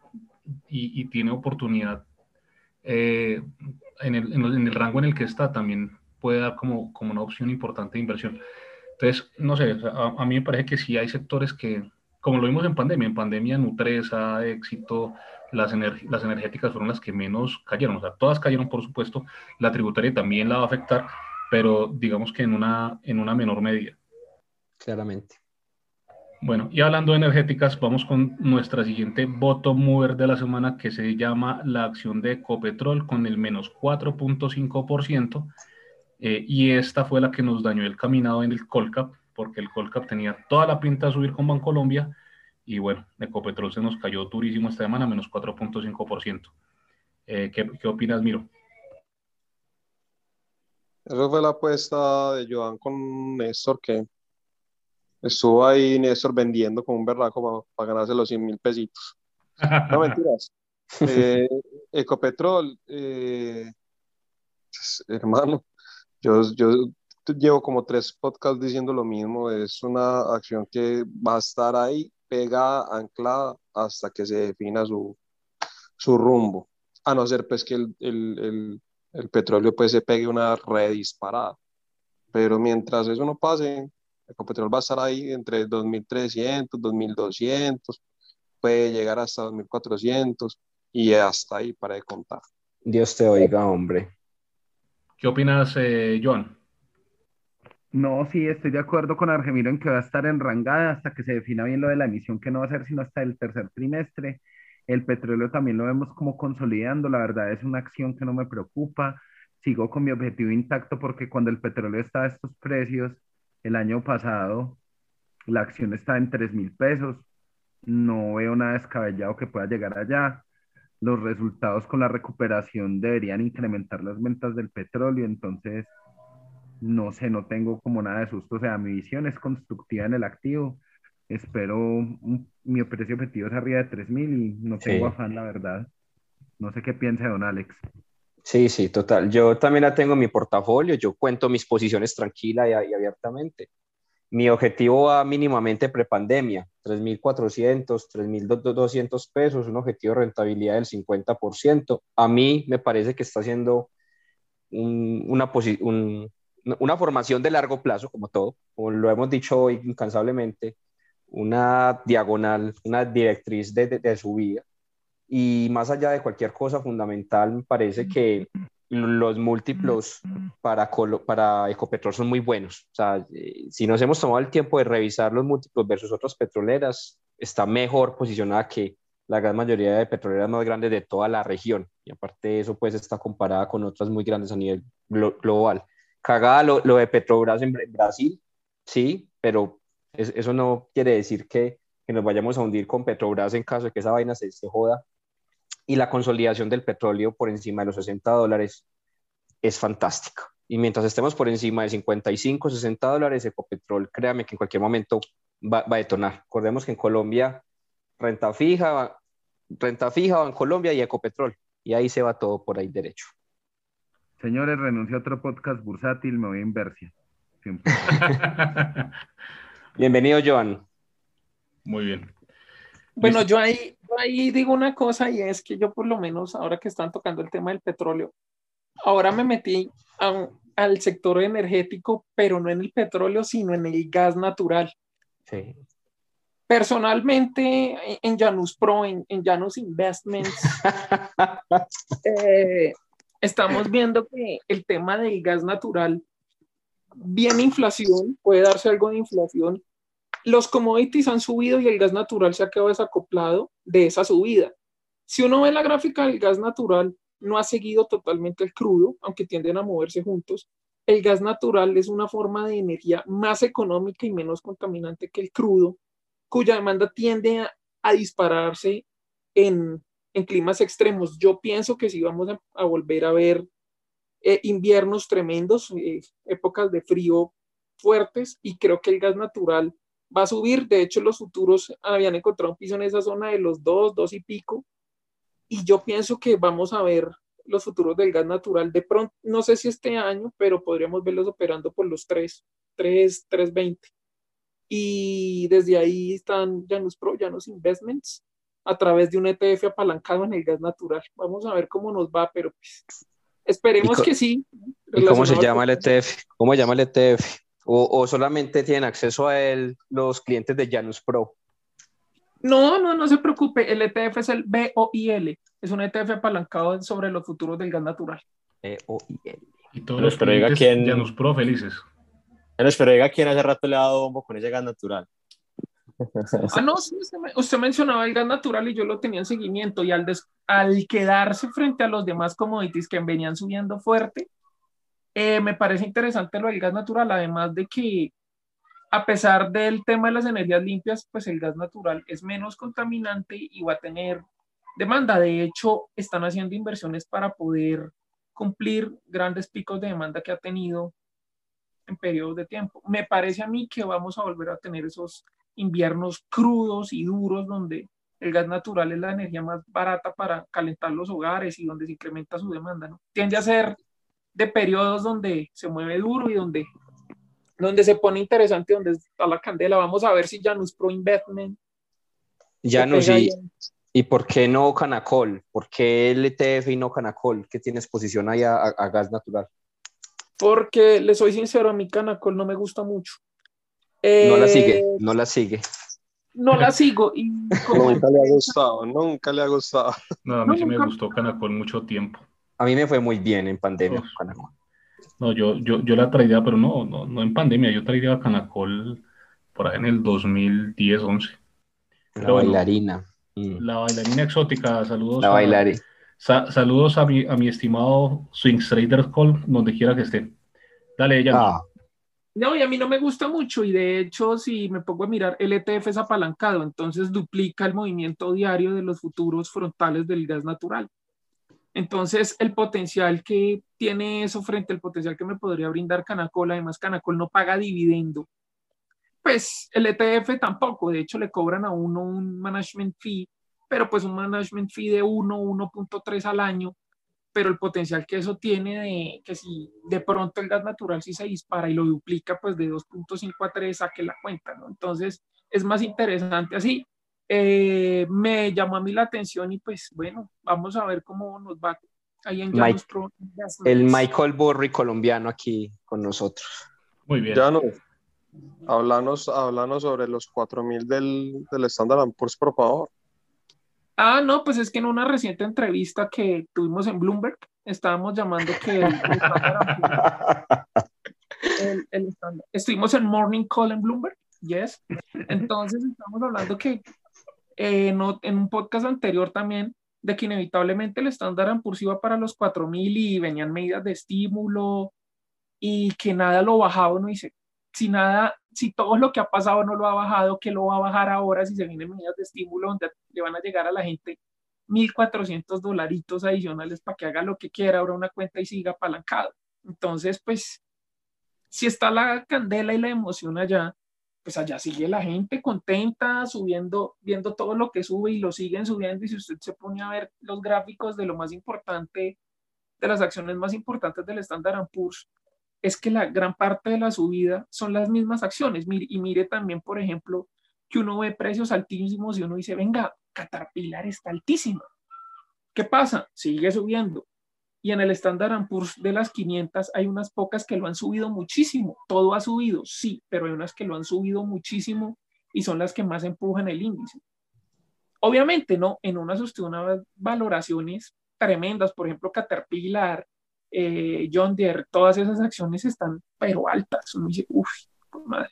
y, y tiene oportunidad. Eh, en, el, en, el, en, el, rango en el que está también puede dar como, como una opción importante de inversión. Entonces, no sé, a, a mí me parece que sí hay sectores que, como lo vimos en pandemia, en pandemia Nutresa, Éxito, las, energ las energéticas fueron las que menos cayeron, o sea, todas cayeron por supuesto, la tributaria también la va a afectar, pero digamos que en una, en una menor medida. Claramente. Bueno, y hablando de energéticas, vamos con nuestra siguiente bottom mover de la semana que se llama la acción de Ecopetrol con el menos 4.5%. Eh, y esta fue la que nos dañó el caminado en el Colcap, porque el Colcap tenía toda la pinta de subir con Bancolombia. Y bueno, Ecopetrol se nos cayó durísimo esta semana, menos 4.5%. Eh, ¿qué, ¿Qué opinas, Miro? Esa fue la apuesta de Joan con Néstor, que estuvo ahí Néstor vendiendo como un berraco para, para ganarse los 100 mil pesitos. No mentiras. Eh, Ecopetrol, eh, hermano, yo, yo llevo como tres podcasts diciendo lo mismo. Es una acción que va a estar ahí pegada, anclada, hasta que se defina su, su rumbo. A no ser pues que el, el, el, el petróleo pues se pegue una red disparada. Pero mientras eso no pase, Ecopetrol va a estar ahí entre 2.300, 2.200, puede llegar hasta 2.400 y hasta ahí para de contar. Dios te oiga, hombre. ¿Qué opinas, eh, John? No, sí, estoy de acuerdo con Argemiro en que va a estar en rangada hasta que se defina bien lo de la emisión, que no va a ser sino hasta el tercer trimestre. El petróleo también lo vemos como consolidando, la verdad es una acción que no me preocupa. Sigo con mi objetivo intacto porque cuando el petróleo está a estos precios, el año pasado la acción está en 3 mil pesos. no veo nada descabellado que pueda llegar allá. Los resultados con la recuperación deberían incrementar las ventas del petróleo, entonces no sé, no tengo como nada de susto. O sea, mi visión es constructiva en el activo. Espero, un- mi precio objetivo es arriba de 3.000 y no tengo Sí. afán, la verdad. No sé qué piensa don Alex. Sí, sí, total. Yo también la tengo en mi portafolio, yo cuento mis posiciones tranquila y, abiertamente. Mi objetivo va mínimamente prepandemia, 3.400, 3.200 pesos, un objetivo de rentabilidad del 50%. A mí me parece que está haciendo un- una, una formación de largo plazo, como todo, lo hemos dicho hoy incansablemente, una diagonal, una directriz de, de, de subida. Y más allá de cualquier cosa fundamental, me parece que los múltiplos para, para Ecopetrol son muy buenos. O sea, eh, si nos hemos tomado el tiempo de revisar los múltiplos versus otras petroleras, está mejor posicionada que la gran mayoría de petroleras más grandes de toda la región. Y aparte de eso, pues está comparada con otras muy grandes a nivel glo- global. Cagada lo, lo de Petrobras en Bra- Brasil, sí, pero es- eso no quiere decir que, que nos vayamos a hundir con Petrobras en caso de que esa vaina se, se joda y la consolidación del petróleo por encima de los 60 dólares es fantástica. Y mientras estemos por encima de 55, 60 dólares, Ecopetrol, créame que en cualquier momento va, va a detonar. Recordemos que en Colombia, renta fija, va- renta fija va en Colombia y Ecopetrol. Y ahí se va todo por ahí derecho. Señores, renuncio a otro podcast bursátil, me voy a Inversia. Bienvenido, Joan. Muy bien. Bueno, yo ahí, ahí digo una cosa y es que yo por lo menos ahora que están tocando el tema del petróleo, ahora me metí a- al sector energético, pero no en el petróleo, sino en el gas natural. Sí. Personalmente, en- en Janus Pro, en, en Janus Investments, eh, estamos viendo que el tema del gas natural, viene inflación, puede darse algo de inflación. Los commodities han subido y el gas natural se ha quedado desacoplado de esa subida. Si uno ve la gráfica del gas natural, no ha seguido totalmente el crudo, aunque tienden a moverse juntos. El gas natural es una forma de energía más económica y menos contaminante que el crudo, cuya demanda tiende a, dispararse en, climas extremos. Yo pienso que si vamos a, a volver a ver eh, inviernos tremendos, eh, épocas de frío fuertes, y creo que el gas natural va a subir. De hecho, los futuros habían encontrado un piso en esa zona de los dos, dos y pico, y yo pienso que vamos a ver los futuros del gas natural de pronto, no sé si este año, pero podríamos verlos operando por los 3, 3, 3.20. Y desde ahí están Janus Pro, Janus Investments, a través de un ETF apalancado en el gas natural. Vamos a ver cómo nos va, pero pues, esperemos ¿Y co- que sí. ¿Y cómo se llama el. ETF? ¿Cómo se llama el ETF? O, o solamente tienen acceso a él los clientes de Janus Pro? No, no, no se preocupe. El ETF es el BOIL. Es un ETF apalancado sobre los futuros del gas natural. E-O-I-L. Y todos Pero los espero, diga clientes quién- ya nos pro felices. Bueno, espero diga quién hace rato le ha dado bombo con ese gas natural. Ah, no, sí, usted, me- usted mencionaba el gas natural y yo lo tenía en seguimiento. Y al, des- al quedarse frente a los demás commodities que venían subiendo fuerte, eh, me parece interesante lo del gas natural, además de que a pesar del tema de las energías limpias, pues el gas natural es menos contaminante y va a tener demanda. De hecho, están haciendo inversiones para poder cumplir grandes picos de demanda que ha tenido en periodos de tiempo. Me parece a mí que vamos a volver a tener esos inviernos crudos y duros donde el gas natural es la energía más barata para calentar los hogares y donde se incrementa su demanda. Tiende a ser de periodos donde se mueve duro y donde, donde se pone interesante, donde está la candela. Vamos a ver si Janus Pro Investment Janus, ¿y. ¿y por qué no Canacol? ¿Por qué el ETF y no Canacol? ¿Qué tiene exposición ahí a, a- a gas natural? porque le soy sincero, a mi Canacol no me gusta mucho. No la Eh, sigue, no la sigue. No la sigo y como Nunca le ha gustado, nunca le ha gustado. No, a mí No, sí me nunca- gustó Canacol mucho tiempo. A mí me fue muy bien en pandemia Uf. con Canacol. No, yo, yo, yo la traía, pero no, no, no en pandemia, yo traía Canacol por ahí en el 2010, 11. La Pero bueno, bailarina. Mm. La bailarina exótica, saludos La a, bailarina. sa- saludos a mi, a mi estimado Swing Traders Call, donde quiera que esté. Dale, ella. Ah, No, y a mí no me gusta mucho y de hecho si me pongo a mirar, el ETF es apalancado, entonces duplica el movimiento diario de los futuros frontales del gas natural. Entonces el potencial que tiene eso frente al potencial que me podría brindar Canacol, además Canacol no paga dividendo, pues el ETF tampoco, de hecho le cobran a uno un management fee, pero pues un management fee de 1, 1.3 al año, pero el potencial que eso tiene de que si de pronto el gas natural si se dispara y lo duplica, pues de 2.5 a 3 saque la cuenta, ¿no? Entonces es más interesante así. Eh, me llamó a mí la atención y pues bueno, vamos a ver cómo nos va ahí en Mike- Pro El. Michael Burry colombiano aquí con nosotros. Muy bien. Ya no. Háblanos, háblanos sobre los 4000 del, del Standard Poor's, por favor. Ah, no, pues es que en una reciente entrevista que tuvimos en Bloomberg, estábamos llamando que el, el estuvimos en Morning Call en Bloomberg, yes. Entonces estamos hablando que en un podcast anterior también de que inevitablemente el Standard Poor's iba para los 4000 y venían medidas de estímulo y que nada lo bajaba, uno dice, si nada, si todo lo que ha pasado no lo ha bajado, que lo va a bajar ahora si se vienen medidas de estímulo donde le van a llegar a la gente 1.400 dolaritos adicionales para que haga lo que quiera, abra una cuenta y siga apalancado. Entonces, pues, si está la candela y la emoción allá, pues allá sigue la gente contenta, subiendo, viendo todo lo que sube y lo siguen subiendo. Y si usted se pone a ver los gráficos de lo más importante, de las acciones más importantes del Standard Poor's, es que la gran parte de la subida son las mismas acciones. Mire, y mire también, por ejemplo, que uno ve precios altísimos y uno dice, venga, Caterpillar está altísima. ¿Qué pasa? Sigue subiendo. Y en el Standard Poor's de las 500 hay unas pocas que lo han subido muchísimo. Todo ha subido, sí, pero hay unas que lo han subido muchísimo y son las que más empujan el índice. Obviamente, ¿no? En unas usted unas valoraciones tremendas, por ejemplo, Caterpillar, eh, John Deere, todas esas acciones están pero altas. Uno dice, uff, madre.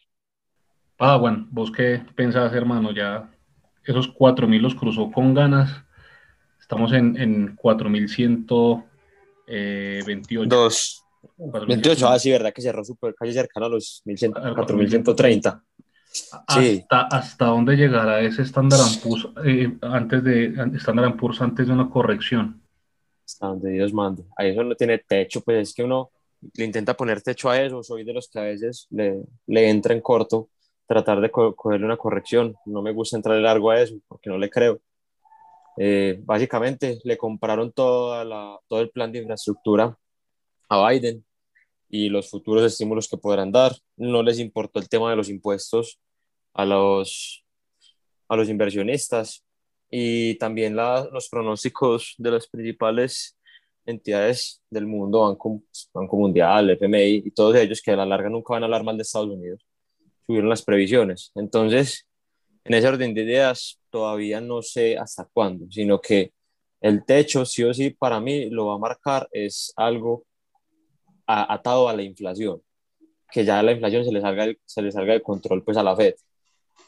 Padawan, ¿vos qué pensás, hermano? Ya esos 4000 los cruzó con ganas. Estamos en, en 4128. Dos. 4128. 28, ah, sí, verdad que cerró súper casi cercano a los 1100, Al 4130. Sí. ¿Hasta, ¿Hasta dónde llegará ese Standard Poor's eh, antes de Standard Poor's antes de una corrección? Hasta donde Dios mande. Ahí eso no tiene techo, pues es que uno le intenta poner techo a eso. Soy de los que a veces le, le entra en corto tratar de co cogerle una corrección. No me gusta entrar largo a eso porque no le creo. Eh, básicamente le compraron todo el plan de infraestructura a Biden y los futuros estímulos que podrán dar. No les importó el tema de los impuestos a los, a los inversionistas y también la, los pronósticos de las principales entidades del mundo, Banco, Banco Mundial, FMI y todos ellos que a la larga nunca van a hablar mal de Estados Unidos, subieron las previsiones. Entonces, en ese orden de ideas, todavía no sé hasta cuándo, sino que el techo, sí o sí, para mí lo va a marcar es algo a, atado a la inflación, que ya la inflación se le salga, se le salga de control pues a la Fed.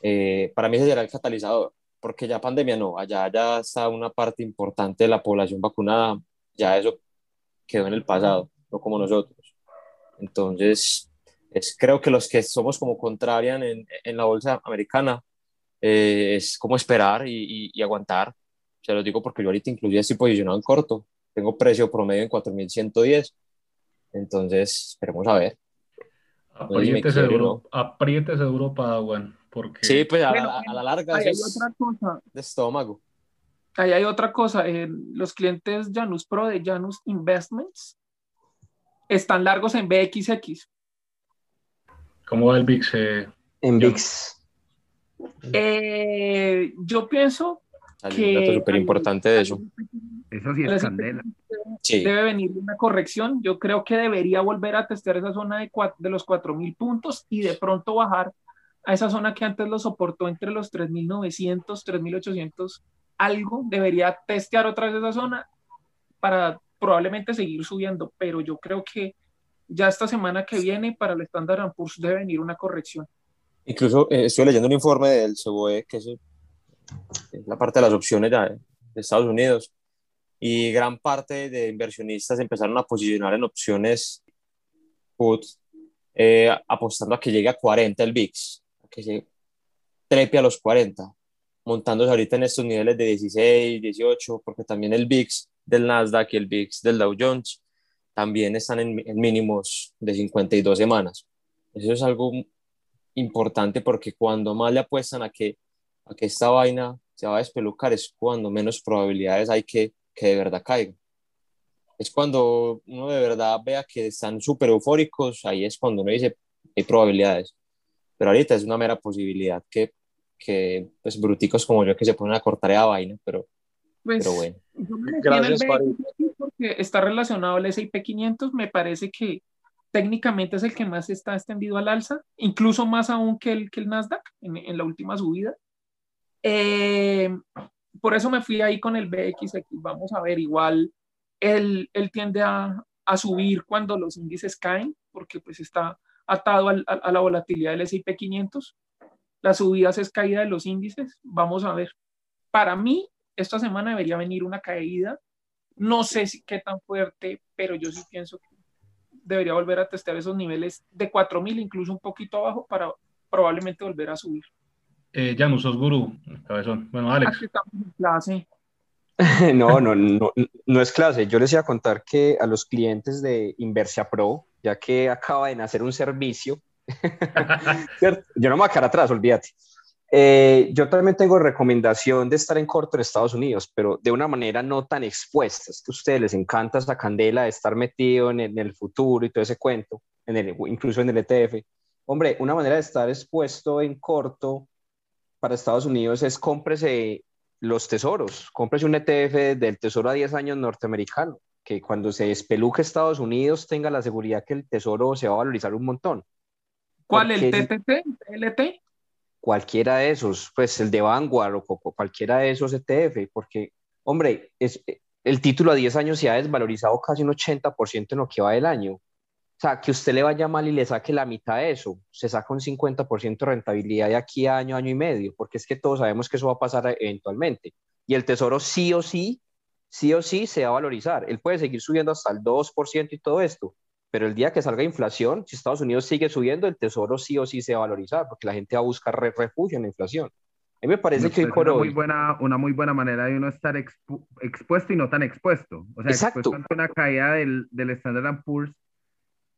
Eh, para mí ese será el catalizador, porque ya pandemia no, allá ya está una parte importante de la población vacunada, ya eso quedó en el pasado, no como nosotros. Entonces, es, creo que los que somos como contrarian en, en la bolsa americana, eh, es como esperar y, y, y, aguantar. Se lo digo porque yo ahorita inclusive estoy posicionado en corto, tengo precio promedio en 4110, entonces esperemos a ver. Apriétese, no duro, apriétese duro, Padawan. Porque... Sí, pues a, bueno, a, a la larga hay es otra cosa. de estómago. Ahí hay otra cosa. Eh, los clientes Janus Pro de Janus Investments están largos en BXX. ¿Cómo va el VIX? Eh, en VIX. Eh, yo pienso Hay que. un dato súper importante de eso. Eso sí es candela. Sí. Debe venir una corrección. Yo creo que debería volver a testear esa zona de, cuatro, de los 4.000 puntos y de pronto bajar a esa zona que antes lo soportó entre los 3.900, 3.800, algo. Debería testear otra vez esa zona para probablemente seguir subiendo, pero yo creo que ya esta semana que viene para el Standard Poor's debe venir una corrección. Incluso eh, estoy leyendo un informe del CBOE, que es, es la parte de las opciones de, de Estados Unidos, y gran parte de inversionistas empezaron a posicionar en opciones put eh, apostando a que llegue a 40 el VIX, a que se trepe a los 40, montándose ahorita en estos niveles de 16, 18, porque también el VIX del Nasdaq y el VIX del Dow Jones también están en, en mínimos de 52 semanas. Eso es algo importante porque cuando más le apuestan a que, a que esta vaina se va a despelucar es cuando menos probabilidades hay que, que de verdad caiga. Es cuando uno de verdad vea que están súper eufóricos, ahí es cuando uno dice, hay probabilidades. Pero ahorita es una mera posibilidad que, que pues, bruticos como yo que se ponen a cortar esa vaina, pero, Pues, pero bueno. Gracias, porque está relacionado al S&P 500, me parece que técnicamente es el que más está extendido al alza, incluso más aún que el, que el Nasdaq en, en la última subida. Eh, por eso me fui ahí con el BXX, vamos a ver, igual él, él tiende a, a subir cuando los índices caen, porque pues está atado al- a, a la volatilidad del S&P 500. Las subidas es caída de los índices, vamos a ver. Para mí, esta semana debería venir una caída. No sé si qué tan fuerte, pero yo sí pienso que debería volver a testear esos niveles de 4000, incluso un poquito abajo, para probablemente volver a subir. Eh, Janus, sos gurú, cabezón. Bueno, Alex, Aquí estamos en clase. No, no, no, no es clase. Yo les iba a contar que a los clientes de Inversia Pro, ya que acaba de nacer un servicio, yo no me voy a quedar atrás, olvídate. Eh, yo también tengo recomendación de estar en corto en Estados Unidos, pero de una manera no tan expuesta. Es que a ustedes les encanta esa candela de estar metido en el, en el futuro y todo ese cuento, en el, incluso en el ETF. Hombre, una manera de estar expuesto en corto para Estados Unidos es cómprese los tesoros, cómprese un ETF del tesoro a 10 años norteamericano, que cuando se despeluque Estados Unidos tenga la seguridad que el tesoro se va a valorizar un montón. ¿Cuál? ¿El Porque- TTT? ¿LT? Cualquiera de esos, pues el de Vanguard o, cualquiera de esos ETF, porque, hombre, es, el título a 10 años se ha desvalorizado casi un 80% en lo que va del año. O sea, que usted le vaya mal y le saque la mitad de eso, se saca un 50% de rentabilidad de aquí a año, año y medio, porque es que todos sabemos que eso va a pasar eventualmente. Y el tesoro sí o sí, sí o sí se va a valorizar. Él puede seguir subiendo hasta el 2% y todo esto, pero el día que salga inflación, si Estados Unidos sigue subiendo, el tesoro sí o sí se va a valorizar, porque la gente va a buscar re- refugio en la inflación. A mí me parece que hoy por una muy hoy, buena, una muy buena manera de uno estar expu- expuesto y no tan expuesto. O sea, Exacto. expuesto ante una caída del, del Standard Poor's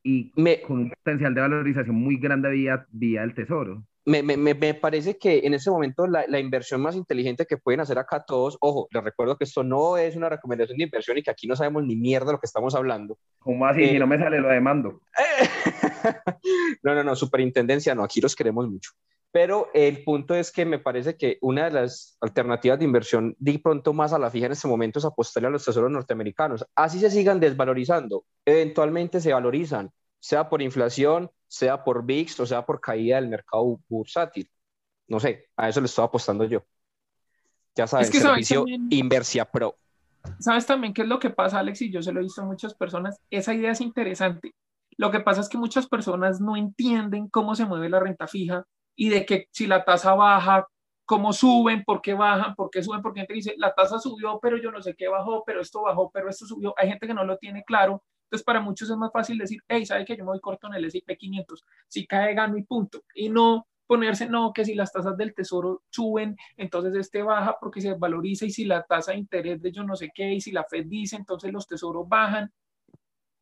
y me, con un potencial de valorización muy grande vía, vía el tesoro. Me, me, me- me parece que en ese momento la, la inversión más inteligente que pueden hacer acá todos, ojo, les recuerdo que esto no es una recomendación de inversión y que aquí no sabemos ni mierda de lo que estamos hablando. ¿Cómo así? Eh, si no me sale, lo demando. no, no, no, superintendencia no, aquí los queremos mucho. Pero el punto es que me parece que una de las alternativas de inversión de pronto más a la fija en este momento es apostarle a los tesoros norteamericanos. Así se sigan desvalorizando, eventualmente se valorizan, sea por inflación, sea por VIX o sea por caída del mercado bursátil. No sé, a eso le estoy apostando yo. Ya saben, Es que sabes servicio también- Inversia Pro. ¿Sabes también qué es lo que pasa, Alex? Y yo se lo he visto a muchas personas. Esa idea es interesante. Lo que pasa es que muchas personas no entienden cómo se mueve la renta fija y de que si la tasa baja, cómo suben, por qué bajan, por qué suben, porque gente dice, la tasa subió, pero yo no sé qué bajó, pero esto bajó, pero esto subió. Hay gente que no lo tiene claro. Entonces, para muchos es más fácil decir, hey, ¿sabe que yo me voy corto en el S&P 500? Si cae, gano y punto. Y no ponerse, no, que si las tasas del tesoro suben, entonces este baja porque se valoriza y si la tasa de interés de yo no sé qué y si la Fed dice, entonces los tesoros bajan.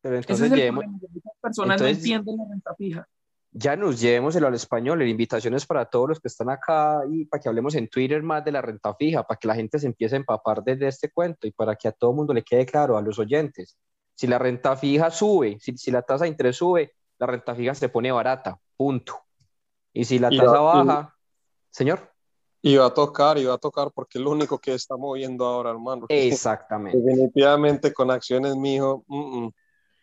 Pero Ese entonces es el llevemos. Muchas personas entonces- no entienden la renta fija. Ya nos llevémoselo al español. La invitación es para todos los que están acá y para que hablemos en Twitter más de la renta fija, para que la gente se empiece a empapar desde este cuento y para que a todo el mundo le quede claro, a los oyentes. Si la renta fija sube, si, si la tasa de interés sube, la renta fija se pone barata, punto. Y si la Y tasa la- y- baja, señor, Y va a tocar, y va a tocar porque es lo único que está moviendo ahora, hermano. exactamente, Definitivamente con acciones, mijo. mm, mm.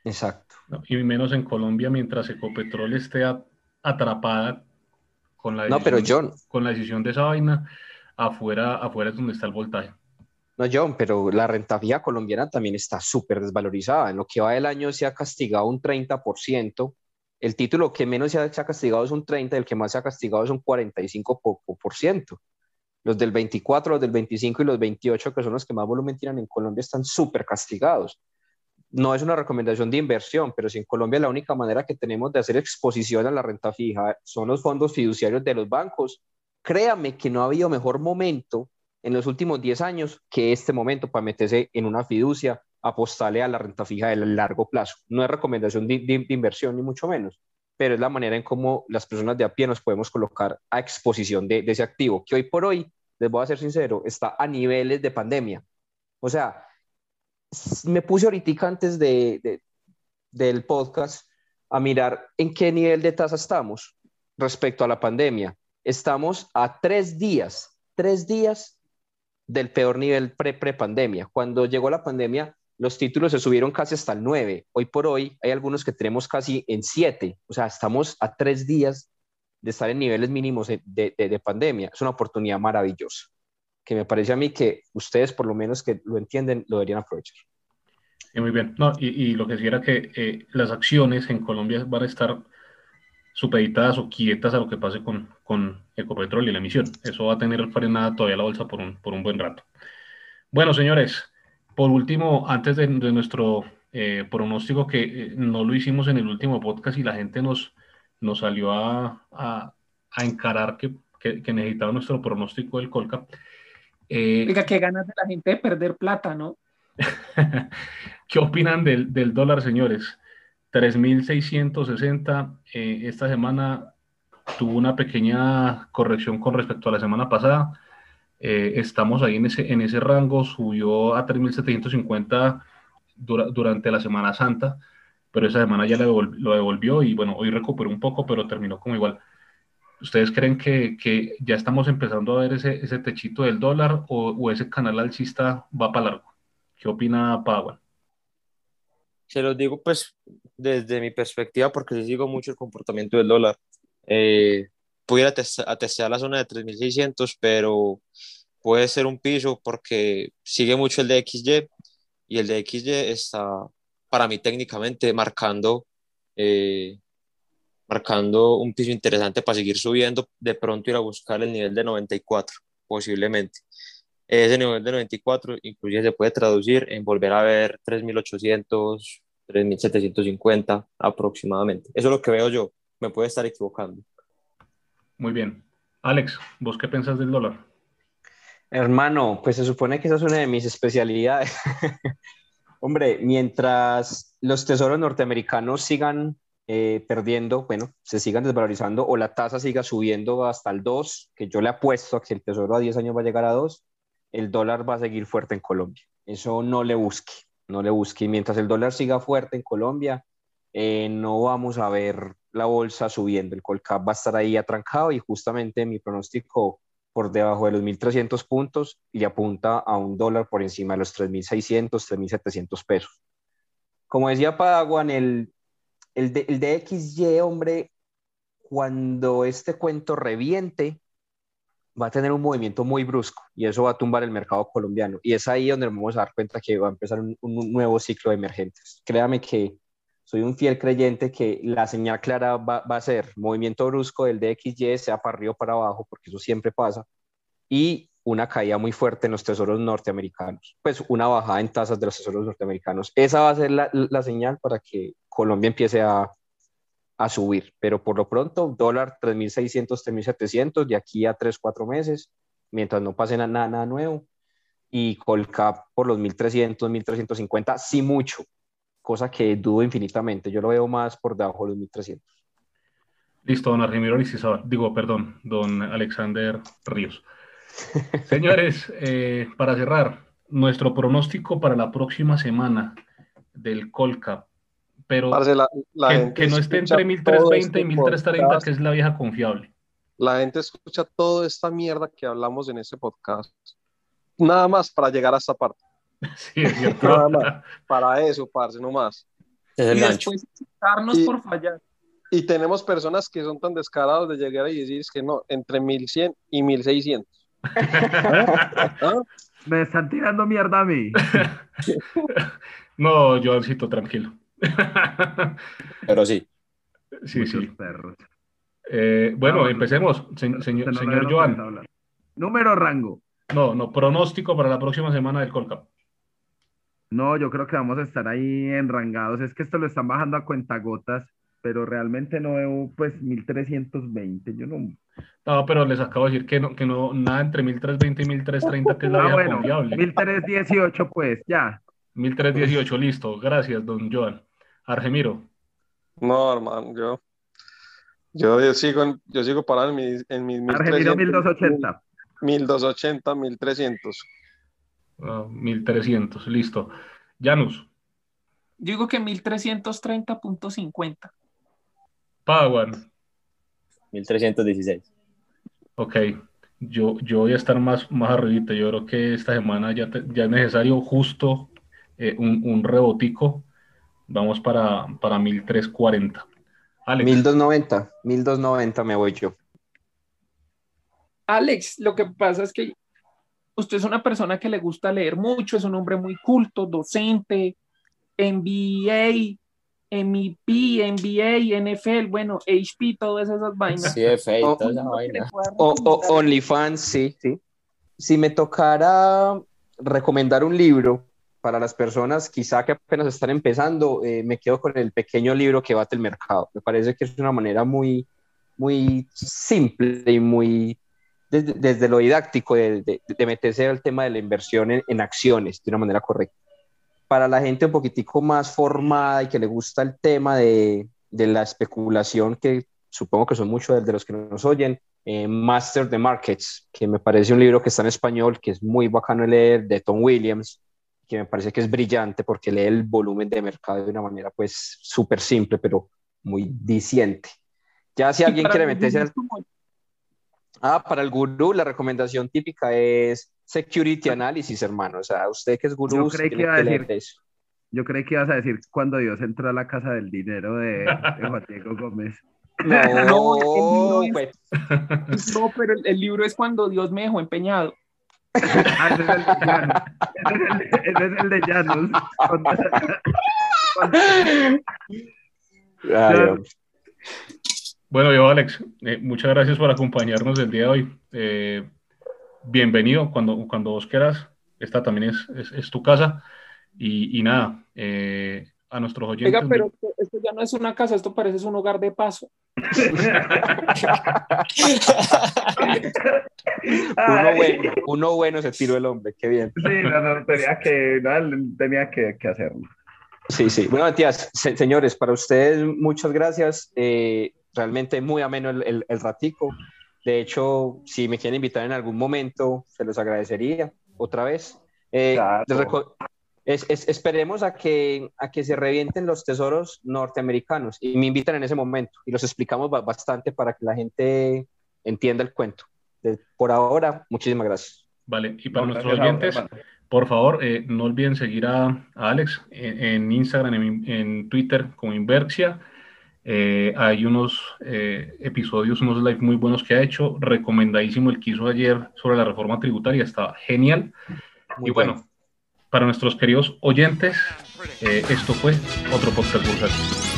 exacto. ¿no? y menos en Colombia mientras Ecopetrol esté a- atrapada con la No, pero decisión- John, con la decisión de esa vaina, afuera, afuera es donde está el voltaje. No, John, pero la renta fija colombiana también está súper desvalorizada. En lo que va del año se ha castigado un 30%. El título que menos se ha, se ha castigado es un 30%, el que más se ha castigado es un 45%. Los del 24, los del 25 y los 28, que son los que más volumen tienen en Colombia, están súper castigados. no es una recomendación de inversión, pero si en Colombia la única manera que tenemos de hacer exposición a la renta fija son los fondos fiduciarios de los bancos, créame que no ha habido mejor momento en los últimos 10 años que este momento para meterse en una fiducia, apostarle a la renta fija de largo plazo. No es recomendación de, inversión, ni mucho menos, pero es la manera en cómo las personas de a pie nos podemos colocar a exposición de, de ese activo, que hoy por hoy, les voy a ser sincero, está a niveles de pandemia. O sea, me puse ahorita antes de, del podcast a mirar en qué nivel de tasa estamos respecto a la pandemia. Estamos a tres días, tres días del peor nivel pre-pandemia. Cuando llegó la pandemia, los títulos se subieron casi hasta el 9. Hoy por hoy hay algunos que tenemos casi en 7. O sea, estamos a tres días de estar en niveles mínimos de, de pandemia. Es una oportunidad maravillosa que me parece a mí que ustedes, por lo menos que lo entienden, lo deberían aprovechar. Muy bien. No, y, lo que sí que eh, las acciones en Colombia van a estar supeditadas o quietas a lo que pase con, con Ecopetrol y la emisión. Eso va a tener frenada todavía la bolsa por un, por un buen rato. Bueno, señores, por último, antes de, nuestro eh, pronóstico, que eh, no lo hicimos en el último podcast y la gente nos, nos salió a, a, encarar que, que, que necesitaba nuestro pronóstico del Colcap. Eh, Oiga, qué ganas de la gente de perder plata, ¿no? ¿Qué opinan del, del dólar, señores? 3.660. Eh, esta semana tuvo una pequeña corrección con respecto a la semana pasada. Eh, estamos ahí en ese, en ese rango, subió a 3.750 durante la Semana Santa, pero esa semana ya lo devolvió y bueno, hoy recuperó un poco, pero terminó como igual. ¿Ustedes creen que, que, ya estamos empezando a ver ese, ese techito del dólar o, o, ese canal alcista va para largo? ¿Qué opina Powell? Se los digo pues desde mi perspectiva porque sigo mucho el comportamiento del dólar. Eh, pudiera atestar la zona de 3.600, pero puede ser un piso porque sigue mucho el de XY y el de XY está para mí técnicamente marcando eh, marcando un piso interesante para seguir subiendo, de pronto ir a buscar el nivel de 94, posiblemente. Ese nivel de 94 inclusive se puede traducir en volver a ver 3.800, 3.750 aproximadamente. Eso es lo que veo yo. Me puede estar equivocando. Muy bien. Alex, ¿vos qué pensás del dólar? Hermano, pues se supone que esa es una de mis especialidades. Hombre, mientras los tesoros norteamericanos sigan eh, perdiendo, bueno, se sigan desvalorizando o la tasa siga subiendo hasta el 2, que yo le apuesto a que el tesoro a 10 años va a llegar a 2, el dólar va a seguir fuerte en Colombia. Eso no le busque, no le busque. mientras el dólar siga fuerte en Colombia, eh, no vamos a ver la bolsa subiendo. El Colcap va a estar ahí atrancado y justamente mi pronóstico por debajo de los 1.300 puntos y apunta a un dólar por encima de los 3.600, 3.700 pesos. Como decía Padawan, el, el el de XY, hombre, cuando este cuento reviente, va a tener un movimiento muy brusco y eso va a tumbar el mercado colombiano. Y es ahí donde vamos a dar cuenta que va a empezar un, nuevo ciclo de emergentes. Créame que soy un fiel creyente que la señal clara va, va a ser movimiento brusco del DXY, sea para arriba o para abajo, porque eso siempre pasa, y una caída muy fuerte en los tesoros norteamericanos, pues una bajada en tasas de los tesoros norteamericanos. Esa va a ser la, la señal para que Colombia empiece a, a subir, pero por lo pronto dólar 3.600, 3.700 de aquí a 3, 4 meses, mientras no pase nada, nada nuevo, y Colcap por los 1.300, 1.350, sí mucho, cosa que dudo infinitamente, yo lo veo más por debajo de los 1.300. Listo, don Arrimiro digo, perdón, don Alexander Ríos. Señores, eh, para cerrar, nuestro pronóstico para la próxima semana del Colcap pero que, no esté entre 1320 este y 1330, que es la vieja confiable. La gente escucha toda esta mierda que hablamos en este podcast. Nada más para llegar a esta parte. Sí, es cierto. Nada más. Para eso, parce, no más. y después y, por fallar. Y tenemos personas que son tan descarados de llegar y decir que no, entre 1100 y 1600. ¿Ah? Me están tirando mierda a mí. no, yo tranquilo. Pero sí. Sí, sí. Eh, bueno, empecemos, señor, señor Joan. Número rango. No, no, pronóstico para la próxima semana del Colcap. No, yo creo que vamos a estar ahí enrangados. Es que esto lo están bajando a cuentagotas, pero realmente no veo pues 1320. Yo no. No, pero les acabo de decir que no, que no, nada entre 1320 y 1330, que es la Ah, vieja bueno, confiable. 1318, pues ya. 1318, listo. Gracias, don Joan. Argemiro, No, hermano, yo, yo, yo sigo, en- yo sigo parado en mis, en mis 1300, 1280. 1280, 1300. ah, 1300, listo. Janus, Yo digo que 1330.50. Padawan, 1316. ok. Yo, yo voy a estar más, más arribita. Yo creo que esta semana ya, te- ya es necesario justo eh, un, un rebotico. Vamos para, para 1340. Alex, 1290, 1290 me voy yo. Alex, lo que pasa es que usted es una persona que le gusta leer mucho, es un hombre muy culto, docente, MBA, MEP, NBA, NFL, bueno, HP, todas esas vainas. Sí, y Oh, toda esa vaina. O. OnlyFans, sí, sí. Si me tocara recomendar un libro para las personas quizá que apenas están empezando, eh, me quedo con el pequeño libro que bate el mercado. Me parece que es una manera muy, muy simple y muy desde, lo didáctico de, meterse al tema de la inversión en, acciones de una manera correcta. Para la gente un poquitico más formada y que le gusta el tema de, la especulación, que supongo que son muchos de, los que nos oyen, eh, Master the Markets, que me parece un libro que está en español, que es muy bacano leer, de Tom Williams, que me parece que es brillante porque lee el volumen de mercado de una manera pues súper simple, pero muy diciente. Ya si alguien quiere meterse al... Ah, para el gurú, la recomendación típica es Security Analysis, hermano. O sea, usted que es gurú, Yo creí que que decir- eso. Yo creí que ibas a decir cuando Dios entró a la casa del dinero de, de Juan Diego Gómez. No, No, libro pues, No, pero el, el libro es cuando Dios me dejó empeñado. Ah, ese es el de Janus. Ese es el de, hombre. Bueno, yo, Alex, eh, muchas gracias por acompañarnos el día de hoy. Eh, bienvenido cuando, cuando vos quieras. Esta también es, es, es tu casa. Y, y nada, eh, a nuestros oyentes. Oiga, pero esto, ya no es una casa, esto parece un hogar de paso. uno bueno, uno bueno se tiró el hombre, qué bien. Sí, no, no, tenía que, no, tenía que, que hacerlo. Sí, sí. Bueno, Matías, se- señores, para ustedes muchas gracias. Eh, realmente muy ameno el, el, el ratico. De hecho, si me quieren invitar en algún momento, se los agradecería otra vez. Eh, Claro. Es- es- esperemos a que, a que se revienten los tesoros norteamericanos y me invitan en ese momento y los explicamos ba- bastante para que la gente entienda el cuento. Por ahora, muchísimas gracias. Vale, y para No, nuestros a oyentes, por favor, eh, no olviden seguir a, a Alex en, en Instagram, en, en Twitter como Inversia. Eh, hay unos eh, episodios, unos live muy buenos que ha hecho. Recomendadísimo el que hizo ayer sobre la reforma tributaria, está genial. Muy y bueno, para nuestros queridos oyentes, eh, esto fue otro podcast.